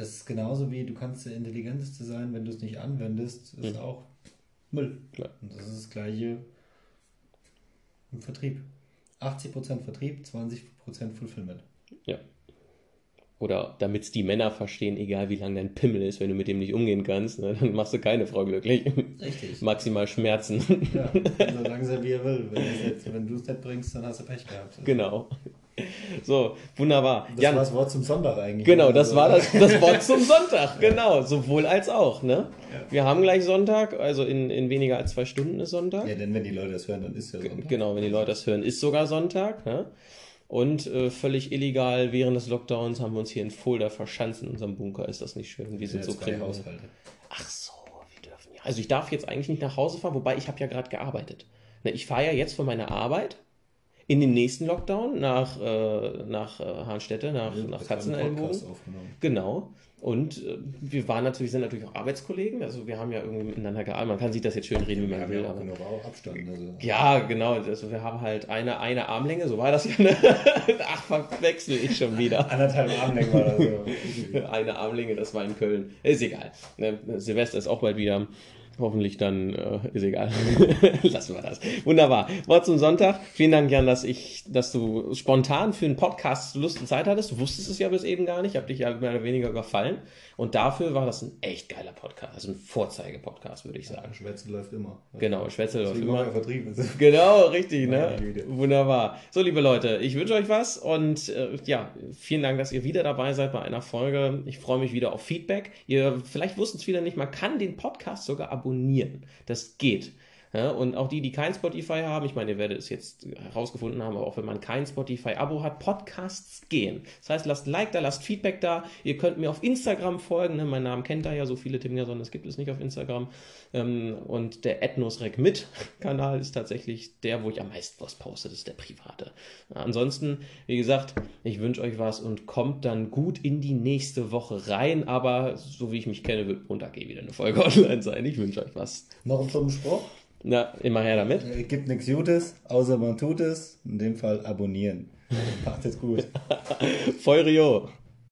Speaker 2: Das ist genauso wie du kannst der Intelligenteste sein, wenn du es nicht anwendest, ist mhm. auch Müll. Klar. Und das ist das gleiche im Vertrieb. 80% Vertrieb, 20% Fulfillment.
Speaker 1: Ja. Oder damit es die Männer verstehen, egal wie lang dein Pimmel ist, wenn du mit dem nicht umgehen kannst, ne, dann machst du keine Frau glücklich. Richtig. Maximal Schmerzen.
Speaker 2: Ja, so langsam wie er will. Wenn du es nicht bringst, dann hast du Pech gehabt.
Speaker 1: Genau. So, wunderbar.
Speaker 2: Das Jan, war das Wort zum Sonntag eigentlich.
Speaker 1: Genau, das war das, das Wort zum Sonntag. Genau, sowohl als auch. Ne? Ja. Wir haben gleich Sonntag, also in, in weniger als zwei Stunden ist Sonntag.
Speaker 2: Ja, denn wenn die Leute das hören, dann ist ja Sonntag.
Speaker 1: Genau, wenn die Leute das hören, ist sogar Sonntag. Ne? Und äh, völlig illegal während des Lockdowns haben wir uns hier in Fulda verschanzt in unserem Bunker. Ist das nicht schön? Wir sind so kriminell. Ach so, wir dürfen ja. Also ich darf jetzt eigentlich nicht nach Hause fahren, wobei ich habe ja gerade gearbeitet. Ne, ich fahre ja jetzt von meiner Arbeit in den nächsten Lockdown nach, äh, nach äh, Hahnstätte, nach,
Speaker 2: Ja,
Speaker 1: nach Katzenellenbogen. Genau. Und äh, wir waren natürlich, sind natürlich auch Arbeitskollegen, also wir haben ja irgendwie miteinander gearbeitet. Man kann sich das jetzt schön reden, wie man will.
Speaker 2: ja auch
Speaker 1: Aber
Speaker 2: genug Abstand. Also.
Speaker 1: ja, genau. Also wir haben halt eine, eine Armlänge, so war das ja. Ne? Ach, verwechsel ich schon wieder.
Speaker 2: Anderthalb Armlängen war das so.
Speaker 1: Eine Armlänge, das war in Köln. Ist egal. Ne? Silvester ist auch bald wieder. Hoffentlich dann, äh, ist egal. Lassen wir das. Wunderbar. Wort zum Sonntag. Vielen Dank, Jan, dass ich, dass du spontan für einen Podcast Lust und Zeit hattest. Du wusstest es ja bis eben gar nicht. Ich habe dich ja mehr oder weniger überfallen. Und dafür war das ein echt geiler Podcast. Also ein Vorzeige-Podcast, würde ich sagen.
Speaker 2: Schwätze läuft immer.
Speaker 1: Genau, Schwätze läuft immer.
Speaker 2: er vertrieben.
Speaker 1: Genau, richtig, ne? Wunderbar. So, liebe Leute, ich wünsche euch was und äh, ja, vielen Dank, dass ihr wieder dabei seid bei einer Folge. Ich freue mich wieder auf Feedback. Ihr, vielleicht wussten es viele nicht, man kann den Podcast sogar abonnieren. Das geht. Ja, und auch die, die kein Spotify haben, ich meine, ihr werdet es jetzt herausgefunden haben, aber auch wenn man kein Spotify-Abo hat, Podcasts gehen. Das heißt, lasst Like da, lasst Feedback da. Ihr könnt mir auf Instagram folgen. Ne? Mein Namen kennt da ja so viele Tim Gerson, das gibt es nicht auf Instagram. Ähm, und der Ethnosrec mit Kanal ist tatsächlich der, wo ich am meisten was poste. Das ist der private. Ansonsten, wie gesagt, ich wünsche euch was und kommt dann gut in die nächste Woche rein. Aber so wie ich mich kenne, wird Montag eh wieder eine Folge online sein. Ich wünsche euch was.
Speaker 2: Noch ein Spruch.
Speaker 1: Na, immer her damit.
Speaker 2: Es gibt nichts Gutes, außer man tut es. In dem Fall abonnieren. Macht es gut.
Speaker 1: Feurio.